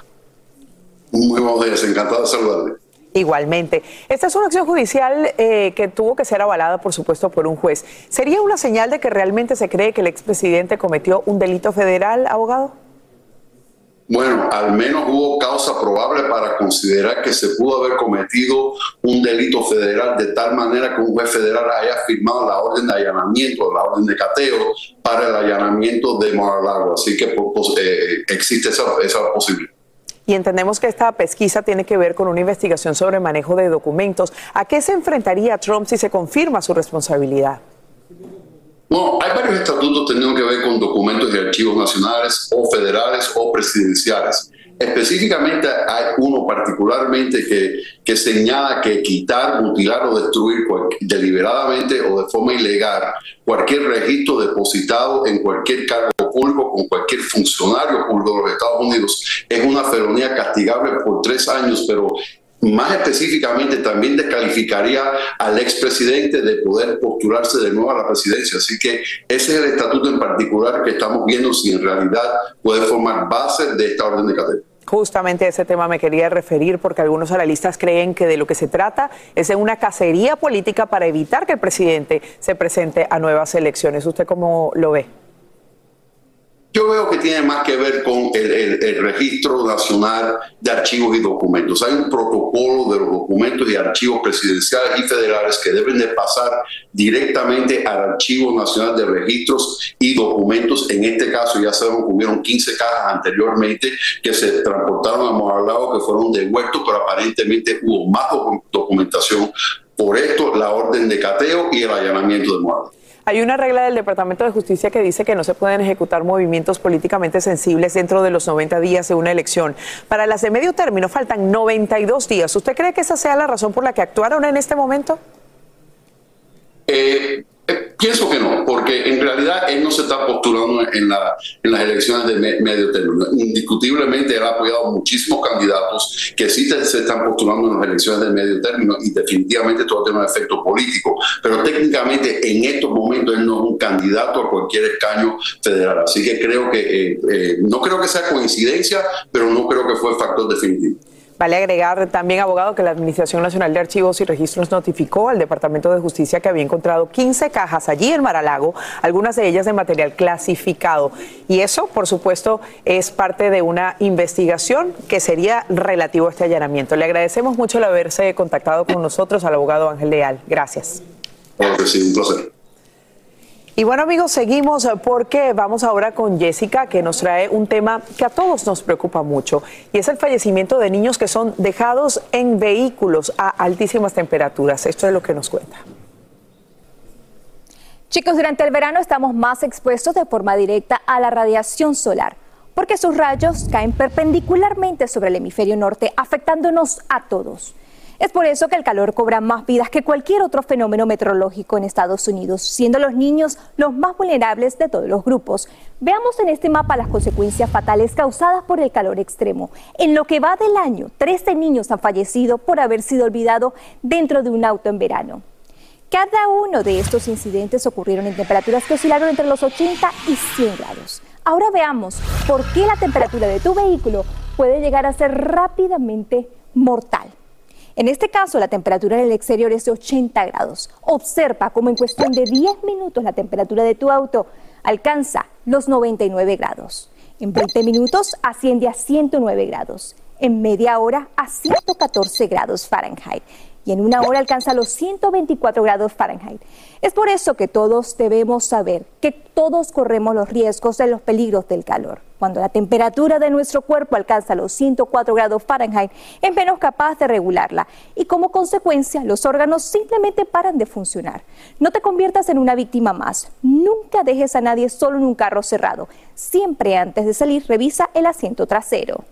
Speaker 41: Muy buenos días, encantado de saludarle.
Speaker 3: Igualmente. Esta es una acción judicial eh, que tuvo que ser avalada, por supuesto, por un juez. ¿Sería una señal de que realmente se cree que el expresidente cometió un delito federal, abogado?
Speaker 41: Bueno, al menos hubo causa probable para considerar que se pudo haber cometido un delito federal de tal manera que un juez federal haya firmado la orden de allanamiento, la orden de cateo para el allanamiento de Mar-a-Lago. Así que pues, pues, eh, existe esa, esa posibilidad.
Speaker 3: Y entendemos que esta pesquisa tiene que ver con una investigación sobre manejo de documentos. ¿A qué se enfrentaría Trump si se confirma su responsabilidad?
Speaker 41: No, hay varios estatutos teniendo que ver con documentos y archivos nacionales o federales o presidenciales. Específicamente hay uno particularmente que, que señala que quitar, mutilar o destruir deliberadamente o de forma ilegal cualquier registro depositado en cualquier cargo público con cualquier funcionario público de los Estados Unidos es una felonía castigable por tres años, pero más específicamente también descalificaría al expresidente de poder postularse de nuevo a la presidencia. Así que ese es el estatuto en particular que estamos viendo si en realidad puede formar base de esta orden de cateo.
Speaker 3: Justamente a ese tema me quería referir porque algunos analistas creen que de lo que se trata es de una cacería política para evitar que el presidente se presente a nuevas elecciones. ¿Usted cómo lo ve?
Speaker 41: Yo veo que tiene más que ver con el, registro nacional de archivos y documentos. Hay un protocolo de los documentos y archivos presidenciales y federales que deben de pasar directamente al Archivo Nacional de Registros y Documentos. En este caso ya sabemos que hubieron 15 cajas anteriormente que se transportaron a Mar-a-Lago que fueron devueltos, pero aparentemente hubo más docu- documentación. Por esto, la orden de cateo y el allanamiento de Mar-a-Lago.
Speaker 3: Hay una regla del Departamento de Justicia que dice que no se pueden ejecutar movimientos políticamente sensibles dentro de los 90 días de una elección. Para las de medio término faltan 92 días. ¿Usted cree que esa sea la razón por la que actuaron en este momento?
Speaker 41: Eh, eh, pienso que no, porque en realidad él no se está postulando en, la- en las elecciones de me- medio término. Indiscutiblemente él ha apoyado muchísimos candidatos que sí se están postulando en las elecciones de medio término y definitivamente todo tiene un efecto político. Pero técnicamente en estos momentos él no es un candidato a cualquier escaño federal. Así que creo que, eh, eh, no creo que sea coincidencia, pero no creo que fue factor definitivo.
Speaker 3: Vale agregar también, abogado, que la Administración Nacional de Archivos y Registros notificó al Departamento de Justicia que había encontrado 15 cajas allí en Maralago, algunas de ellas de material clasificado. Y eso, por supuesto, es parte de una investigación que sería relativo a este allanamiento. Le agradecemos mucho el haberse contactado con nosotros al abogado Ángel Leal. Gracias.
Speaker 41: Que sí, un placer.
Speaker 3: Y bueno amigos, seguimos eh, porque vamos ahora con Jessica que nos trae un tema que a todos nos preocupa mucho y es el fallecimiento de niños que son dejados en vehículos a altísimas temperaturas. Esto es lo que nos cuenta.
Speaker 16: Chicos, durante el verano estamos más expuestos de forma directa a la radiación solar, porque sus rayos caen perpendicularmente sobre el hemisferio norte, afectándonos a todos. Es por eso que el calor cobra más vidas que cualquier otro fenómeno meteorológico en Estados Unidos, siendo los niños los más vulnerables de todos los grupos. Veamos en este mapa las consecuencias fatales causadas por el calor extremo. En lo que va del año, 13 niños han fallecido por haber sido olvidados dentro de un auto en verano. Cada uno de estos incidentes ocurrieron en temperaturas que oscilaron entre los 80 y 100 grados. Ahora veamos por qué la temperatura de tu vehículo puede llegar a ser rápidamente mortal. En este caso, la temperatura en el exterior es de 80 grados. Observa cómo en cuestión de 10 minutos la temperatura de tu auto alcanza los 99 grados. En 20 minutos asciende a 109 grados. En media hora a 114 grados Fahrenheit y en una hora alcanza los 124 grados Fahrenheit. Es por eso que todos debemos saber que todos corremos los riesgos de los peligros del calor. Cuando la temperatura de nuestro cuerpo alcanza los 104 grados Fahrenheit, es menos capaz de regularla y como consecuencia los órganos simplemente paran de funcionar. No te conviertas en una víctima más. Nunca dejes a nadie solo en un carro cerrado. Siempre antes de salir revisa el asiento trasero.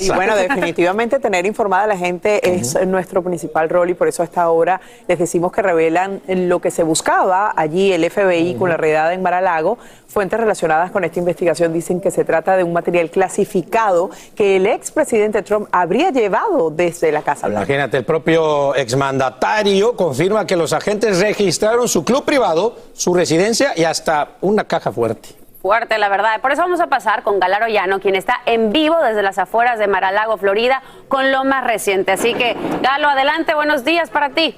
Speaker 3: Y bueno, definitivamente tener informada a la gente es nuestro principal rol y por eso hasta ahora les decimos que revelan lo que se buscaba allí el FBI con la redada en Mar-a-Lago. Fuentes relacionadas con esta investigación dicen que se trata de un material clasificado que el expresidente Trump habría llevado desde la Casa Blanca.
Speaker 2: Imagínate, el propio exmandatario confirma que los agentes registraron su club privado, su residencia y hasta una caja fuerte.
Speaker 5: Fuerte, la verdad. Por eso vamos a pasar con Galaro Llano, quien está en vivo desde las afueras de Maralago, Florida, con lo más reciente. Así que, Galo, adelante, buenos días para ti.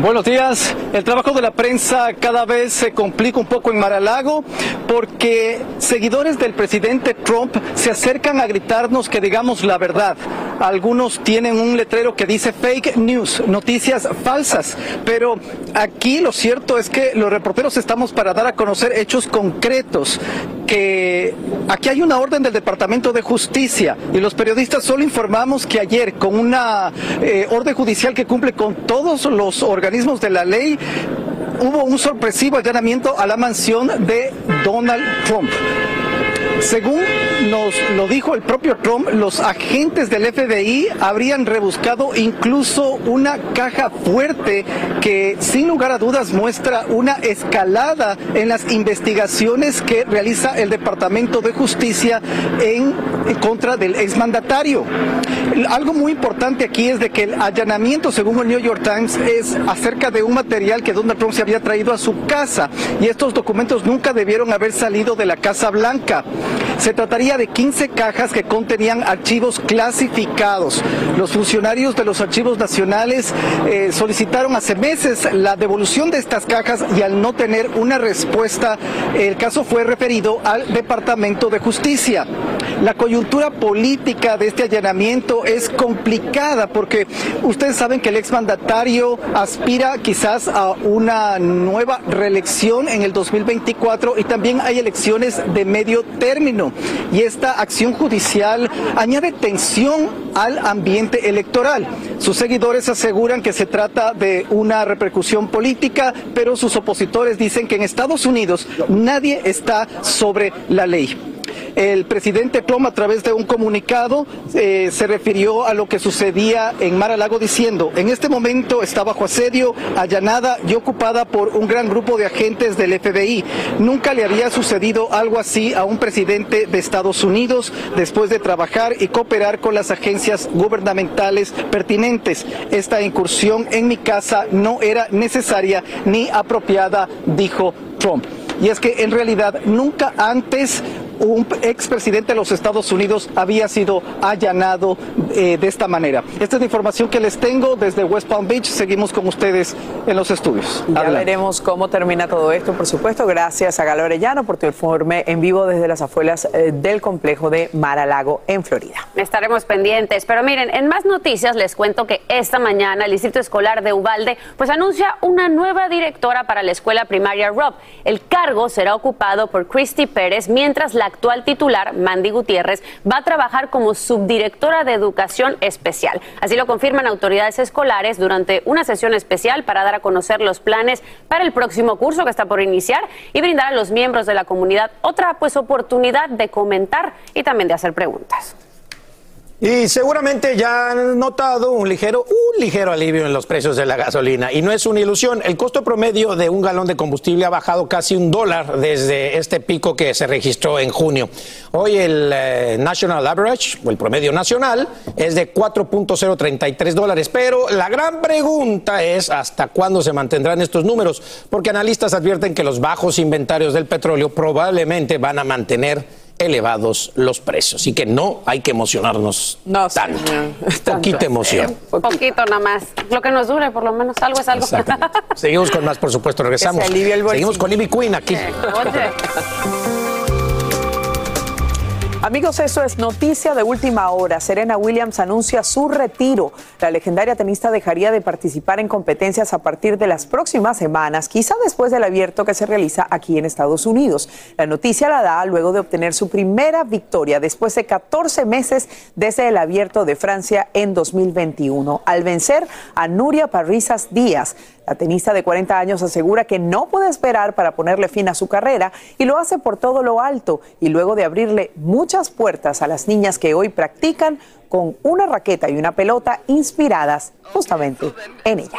Speaker 7: Buenos días. El trabajo de la prensa cada vez se complica un poco en Maralago porque seguidores del presidente Trump se acercan a gritarnos que digamos la verdad. Algunos tienen un letrero que dice fake news, noticias falsas, pero aquí lo cierto es que los reporteros estamos para dar a conocer hechos concretos, que aquí hay una orden del Departamento de Justicia y los periodistas solo informamos que ayer con una eh, orden judicial que cumple con todos los organismos de la ley, hubo un sorpresivo allanamiento a la mansión de Donald Trump. Según nos lo dijo el propio Trump, los agentes del FBI habrían rebuscado incluso una caja fuerte que sin lugar a dudas muestra una escalada en las investigaciones que realiza el Departamento de Justicia en, en contra del exmandatario. Algo muy importante aquí es de que el allanamiento, según el New York Times, es acerca de un material que Donald Trump se había traído a su casa y estos documentos nunca debieron haber salido de la Casa Blanca. Se trataría de 15 cajas que contenían archivos clasificados. Los funcionarios de los archivos nacionales eh, solicitaron hace meses la devolución de estas cajas y al no tener una respuesta, el caso fue referido al Departamento de Justicia. La coyuntura política de este allanamiento es complicada porque ustedes saben que el exmandatario aspira quizás a una nueva reelección en el 2024 y también hay elecciones de medio término y esta acción judicial añade tensión al ambiente electoral. Sus seguidores aseguran que se trata de una repercusión política, pero sus opositores dicen que en Estados Unidos nadie está sobre la ley. El presidente Trump a través de un comunicado eh, se refirió a lo que sucedía en Mar a Lago diciendo, en este momento está bajo asedio, allanada y ocupada por un gran grupo de agentes del FBI. Nunca le había sucedido algo así a un presidente de Estados Unidos después de trabajar y cooperar con las agencias gubernamentales pertinentes. Esta incursión en mi casa no era necesaria ni apropiada, dijo Trump. Y es que en realidad nunca antes un expresidente de los Estados Unidos había sido allanado eh, de esta manera. Esta es la información que les tengo desde West Palm Beach. Seguimos con ustedes en los estudios.
Speaker 3: Ya veremos cómo termina todo esto, por supuesto. Gracias a Galo Arellano por tu informe en vivo desde las afueras eh, del complejo de Mar-a-Lago en Florida.
Speaker 5: Estaremos pendientes. Pero miren, en más noticias les cuento que esta mañana el Distrito Escolar de Ubalde pues anuncia una nueva directora para la escuela primaria Rob. El cargo será ocupado por Christy Pérez mientras la actual titular, Mandy Gutiérrez, va a trabajar como subdirectora de educación especial. Así lo confirman autoridades escolares durante una sesión especial para dar a conocer los planes para el próximo curso que está por iniciar y brindar a los miembros de la comunidad otra pues oportunidad de comentar y también de hacer preguntas.
Speaker 2: Y seguramente ya han notado un ligero, un ligero alivio en los precios de la gasolina. Y no es una ilusión. El costo promedio de un galón de combustible ha bajado casi un dólar desde este pico que se registró en junio. Hoy el eh, National Average, o el promedio nacional, es de 4.033 dólares. Pero la gran pregunta es hasta cuándo se mantendrán estos números, porque analistas advierten que los bajos inventarios del petróleo probablemente van a mantener elevados los precios. Así que no hay que emocionarnos
Speaker 3: no,
Speaker 2: tanto. Poquita emoción.
Speaker 5: Poquito nada más. Lo que nos dure, por lo menos. Algo es algo.
Speaker 2: Seguimos con más, por supuesto. Regresamos. Seguimos con Ivy Queen aquí.
Speaker 3: Amigos, eso es noticia de última hora. Serena Williams anuncia su retiro. La legendaria tenista dejaría de participar en competencias a partir de las próximas semanas, quizá después del abierto que se realiza aquí en Estados Unidos. La noticia la da luego de obtener su primera victoria después de 14 meses desde el abierto de Francia en 2021, al vencer a Nuria Parrizas Díaz. La tenista de 40 años asegura que no puede esperar para ponerle fin a su carrera y lo hace por todo lo alto y luego de abrirle muchas puertas a las niñas que hoy practican con una raqueta y una pelota inspiradas justamente en ella.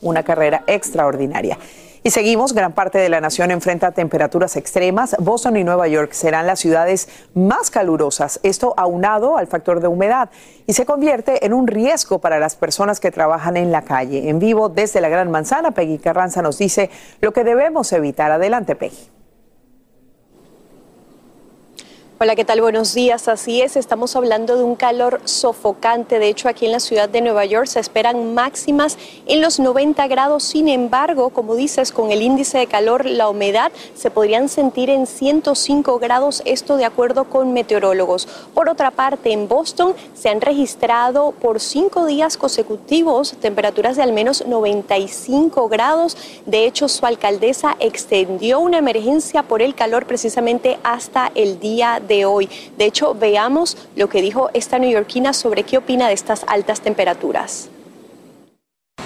Speaker 3: Una carrera extraordinaria. Y seguimos, gran parte de la nación enfrenta temperaturas extremas. Boston y Nueva York serán las ciudades más calurosas, esto aunado al factor de humedad, y se convierte en un riesgo para las personas que trabajan en la calle. En vivo desde la Gran Manzana, Peggy Carranza nos dice lo que debemos evitar. Adelante, Peggy.
Speaker 14: Hola, ¿qué tal? Buenos días. Así es, estamos hablando de un calor sofocante. De hecho, aquí en la ciudad de Nueva York se esperan máximas en los 90 grados. Sin embargo, como dices, con el índice de calor, la humedad se podrían sentir en 105 grados, esto de acuerdo con meteorólogos. Por otra parte, en Boston se han registrado por cinco días consecutivos temperaturas de al menos 95 grados. De hecho, su alcaldesa extendió una emergencia por el calor precisamente hasta el día de hoy. De hecho, veamos lo que dijo esta neoyorquina sobre qué opina de estas altas temperaturas.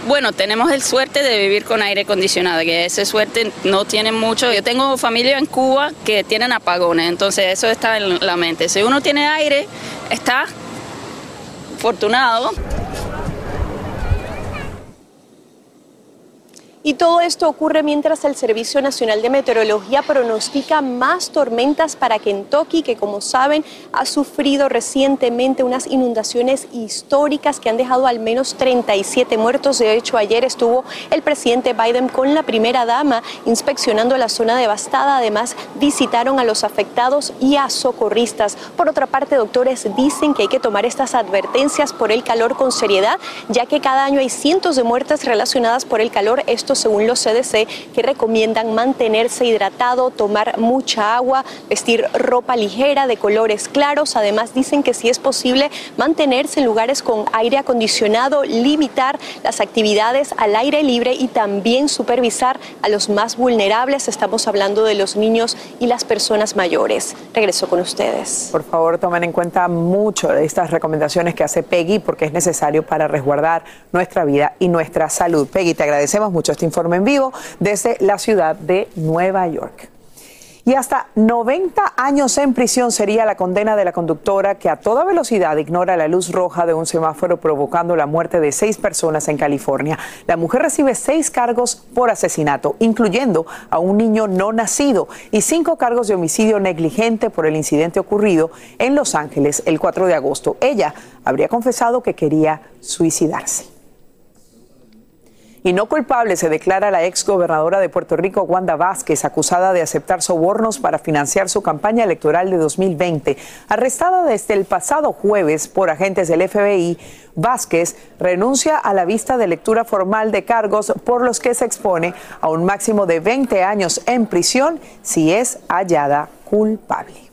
Speaker 39: Bueno, tenemos el suerte de vivir con aire acondicionado, que esa suerte no tienen mucho. Yo tengo familia en Cuba que tienen apagones, entonces eso está en la mente. Si uno tiene aire, está afortunado.
Speaker 14: Y todo esto ocurre mientras el Servicio Nacional de Meteorología pronostica más tormentas para Kentucky, que como saben ha sufrido recientemente unas inundaciones históricas que han dejado al menos 37 muertos. De hecho, ayer estuvo el presidente Biden con la primera dama inspeccionando la zona devastada. Además, visitaron a los afectados y a socorristas. Por otra parte, doctores dicen que hay que tomar estas advertencias por el calor con seriedad, ya que cada año hay cientos de muertes relacionadas por el calor. Esto según los CDC, que recomiendan mantenerse hidratado, tomar mucha agua, vestir ropa ligera de colores claros. Además, dicen que si es posible mantenerse en lugares con aire acondicionado, limitar las actividades al aire libre y también supervisar a los más vulnerables. Estamos hablando de los niños y las personas mayores. Regreso con ustedes.
Speaker 3: Por favor, tomen en cuenta mucho de estas recomendaciones que hace Peggy porque es necesario para resguardar nuestra vida y nuestra salud. Peggy, te agradecemos mucho este informe en vivo desde la ciudad de Nueva York. Y hasta 90 años en prisión sería la condena de la conductora que a toda velocidad ignora la luz roja de un semáforo provocando la muerte de seis personas en California. La mujer recibe seis cargos por asesinato, incluyendo a un niño no nacido, y cinco cargos de homicidio negligente por el incidente ocurrido en Los Ángeles el 4 de agosto. Ella habría confesado que quería suicidarse y no culpable se declara la ex gobernadora de Puerto Rico, Wanda Vázquez, acusada de aceptar sobornos para financiar su campaña electoral de 2020. Arrestada desde el pasado jueves por agentes del FBI, Vázquez renuncia a la vista de lectura formal de cargos por los que se expone a un máximo de 20 años en prisión si es hallada culpable.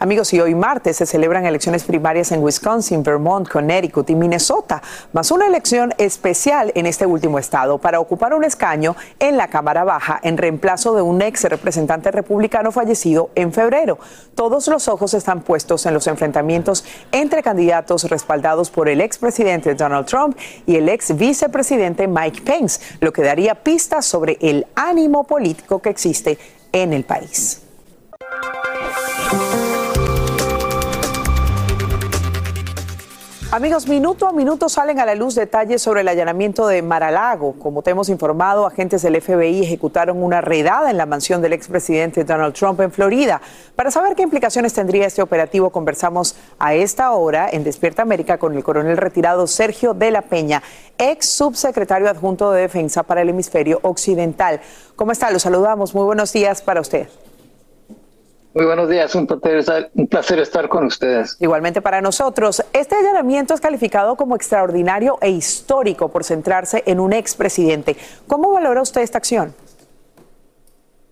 Speaker 3: Amigos, y hoy martes se celebran elecciones primarias en Wisconsin, Vermont, Connecticut y Minnesota, más una elección especial en este último estado para ocupar un escaño en la Cámara Baja en reemplazo de un ex representante republicano fallecido en febrero. Todos los ojos están puestos en los enfrentamientos entre candidatos respaldados por el expresidente Donald Trump y el ex vicepresidente Mike Pence, lo que daría pistas sobre el ánimo político que existe en el país. Amigos, minuto a minuto salen a la luz detalles sobre el allanamiento de Maralago. Como te hemos informado, agentes del FBI ejecutaron una redada en la mansión del expresidente Donald Trump en Florida. Para saber qué implicaciones tendría este operativo, conversamos a esta hora en Despierta América con el coronel retirado Sergio de la Peña, ex subsecretario adjunto de Defensa para el Hemisferio Occidental. ¿Cómo está? Lo saludamos. Muy buenos días para usted.
Speaker 42: Muy buenos días, un placer, estar, un placer estar con ustedes.
Speaker 3: Igualmente para nosotros. Este allanamiento es calificado como extraordinario e histórico por centrarse en un expresidente. ¿Cómo valora usted esta acción?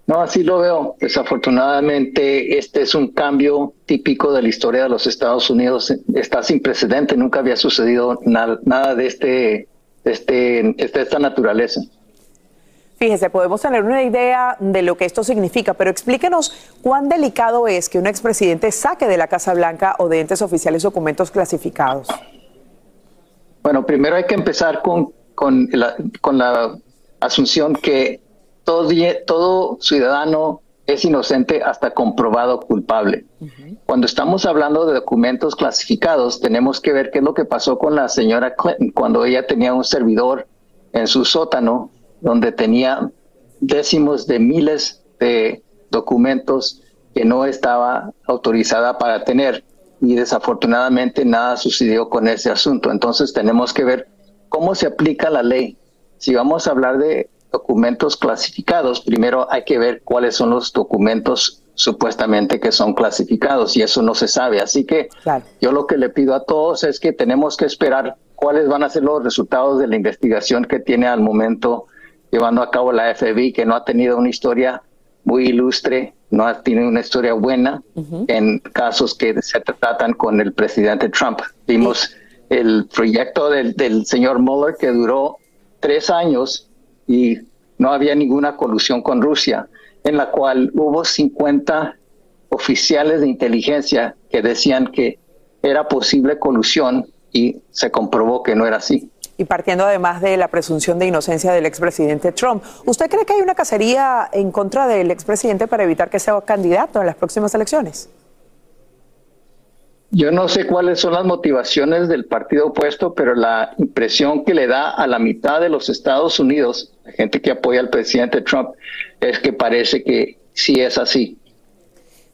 Speaker 42: No, así lo veo. Desafortunadamente, este es un cambio típico de la historia de los Estados Unidos. Está sin precedente, nunca había sucedido nada, nada de, este, de, este, de esta naturaleza.
Speaker 3: Fíjese, podemos tener una idea de lo que esto significa, pero explíquenos cuán delicado es que un expresidente saque de la Casa Blanca o de entes oficiales documentos clasificados.
Speaker 42: Bueno, primero hay que empezar con, con, la, con la asunción que todo, todo ciudadano es inocente hasta comprobado culpable. Cuando estamos hablando de documentos clasificados, tenemos que ver qué es lo que pasó con la señora Clinton cuando ella tenía un servidor en su sótano donde tenía décimos de miles de documentos que no estaba autorizada para tener y desafortunadamente nada sucedió con ese asunto. Entonces tenemos que ver cómo se aplica la ley. Si vamos a hablar de documentos clasificados, primero hay que ver cuáles son los documentos supuestamente que son clasificados y eso no se sabe. Así que yo lo que le pido a todos es que tenemos que esperar cuáles van a ser los resultados de la investigación que tiene al momento llevando a cabo la FBI, que no ha tenido una historia muy ilustre, no ha tenido una historia buena en casos que se tratan con el presidente Trump. Vimos el proyecto del, del señor Mueller que duró tres años y no había ninguna colusión con Rusia, en la cual hubo 50 oficiales de inteligencia que decían que era posible colusión y se comprobó que no era así
Speaker 3: y partiendo además de la presunción de inocencia del expresidente Trump. ¿Usted cree que hay una cacería en contra del expresidente para evitar que sea candidato en las próximas elecciones?
Speaker 42: Yo no sé cuáles son las motivaciones del partido opuesto, pero la impresión que le da a la mitad de los Estados Unidos, la gente que apoya al presidente Trump, es que parece que sí es así.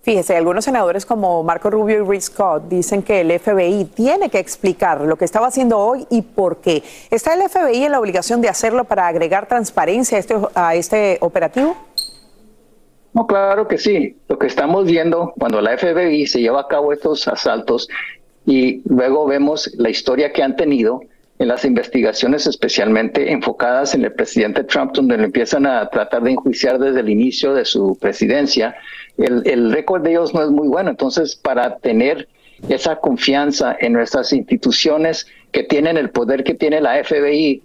Speaker 3: Fíjese, algunos senadores como Marco Rubio y Rick Scott dicen que el FBI tiene que explicar lo que estaba haciendo hoy y por qué. ¿Está el FBI en la obligación de hacerlo para agregar transparencia a este, a este operativo?
Speaker 42: No, claro que sí. Lo que estamos viendo cuando la FBI se lleva a cabo estos asaltos y luego vemos la historia que han tenido en las investigaciones especialmente enfocadas en el presidente Trump, donde le empiezan a tratar de enjuiciar desde el inicio de su presidencia, el, el récord de ellos no es muy bueno. Entonces, para tener esa confianza en nuestras instituciones que tienen el poder que tiene la FBI,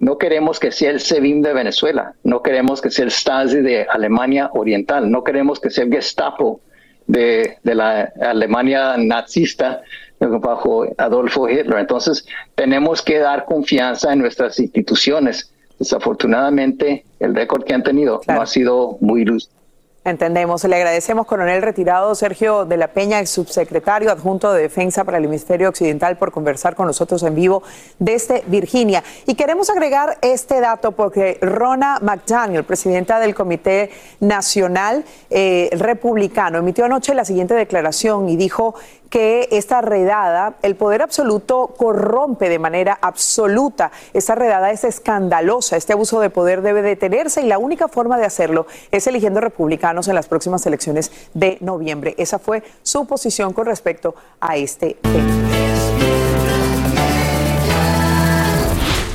Speaker 42: no queremos que sea el SEBIN de Venezuela, no queremos que sea el Stasi de Alemania Oriental, no queremos que sea el Gestapo de, de la Alemania nazista bajo Adolfo Hitler. Entonces, tenemos que dar confianza en nuestras instituciones. Desafortunadamente, el récord que han tenido no ha sido muy luz.
Speaker 3: Entendemos. Le agradecemos, coronel retirado Sergio de la Peña, ex subsecretario adjunto de Defensa para el Hemisferio Occidental, por conversar con nosotros en vivo desde Virginia. Y queremos agregar este dato porque Rona McDaniel, presidenta del Comité Nacional eh, Republicano, emitió anoche la siguiente declaración y dijo que esta redada, el poder absoluto corrompe de manera absoluta. Esta redada es escandalosa. Este abuso de poder debe detenerse y la única forma de hacerlo es eligiendo republicanos en las próximas elecciones de noviembre. Esa fue su posición con respecto a este tema.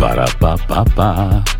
Speaker 17: Para, pa, pa, pa.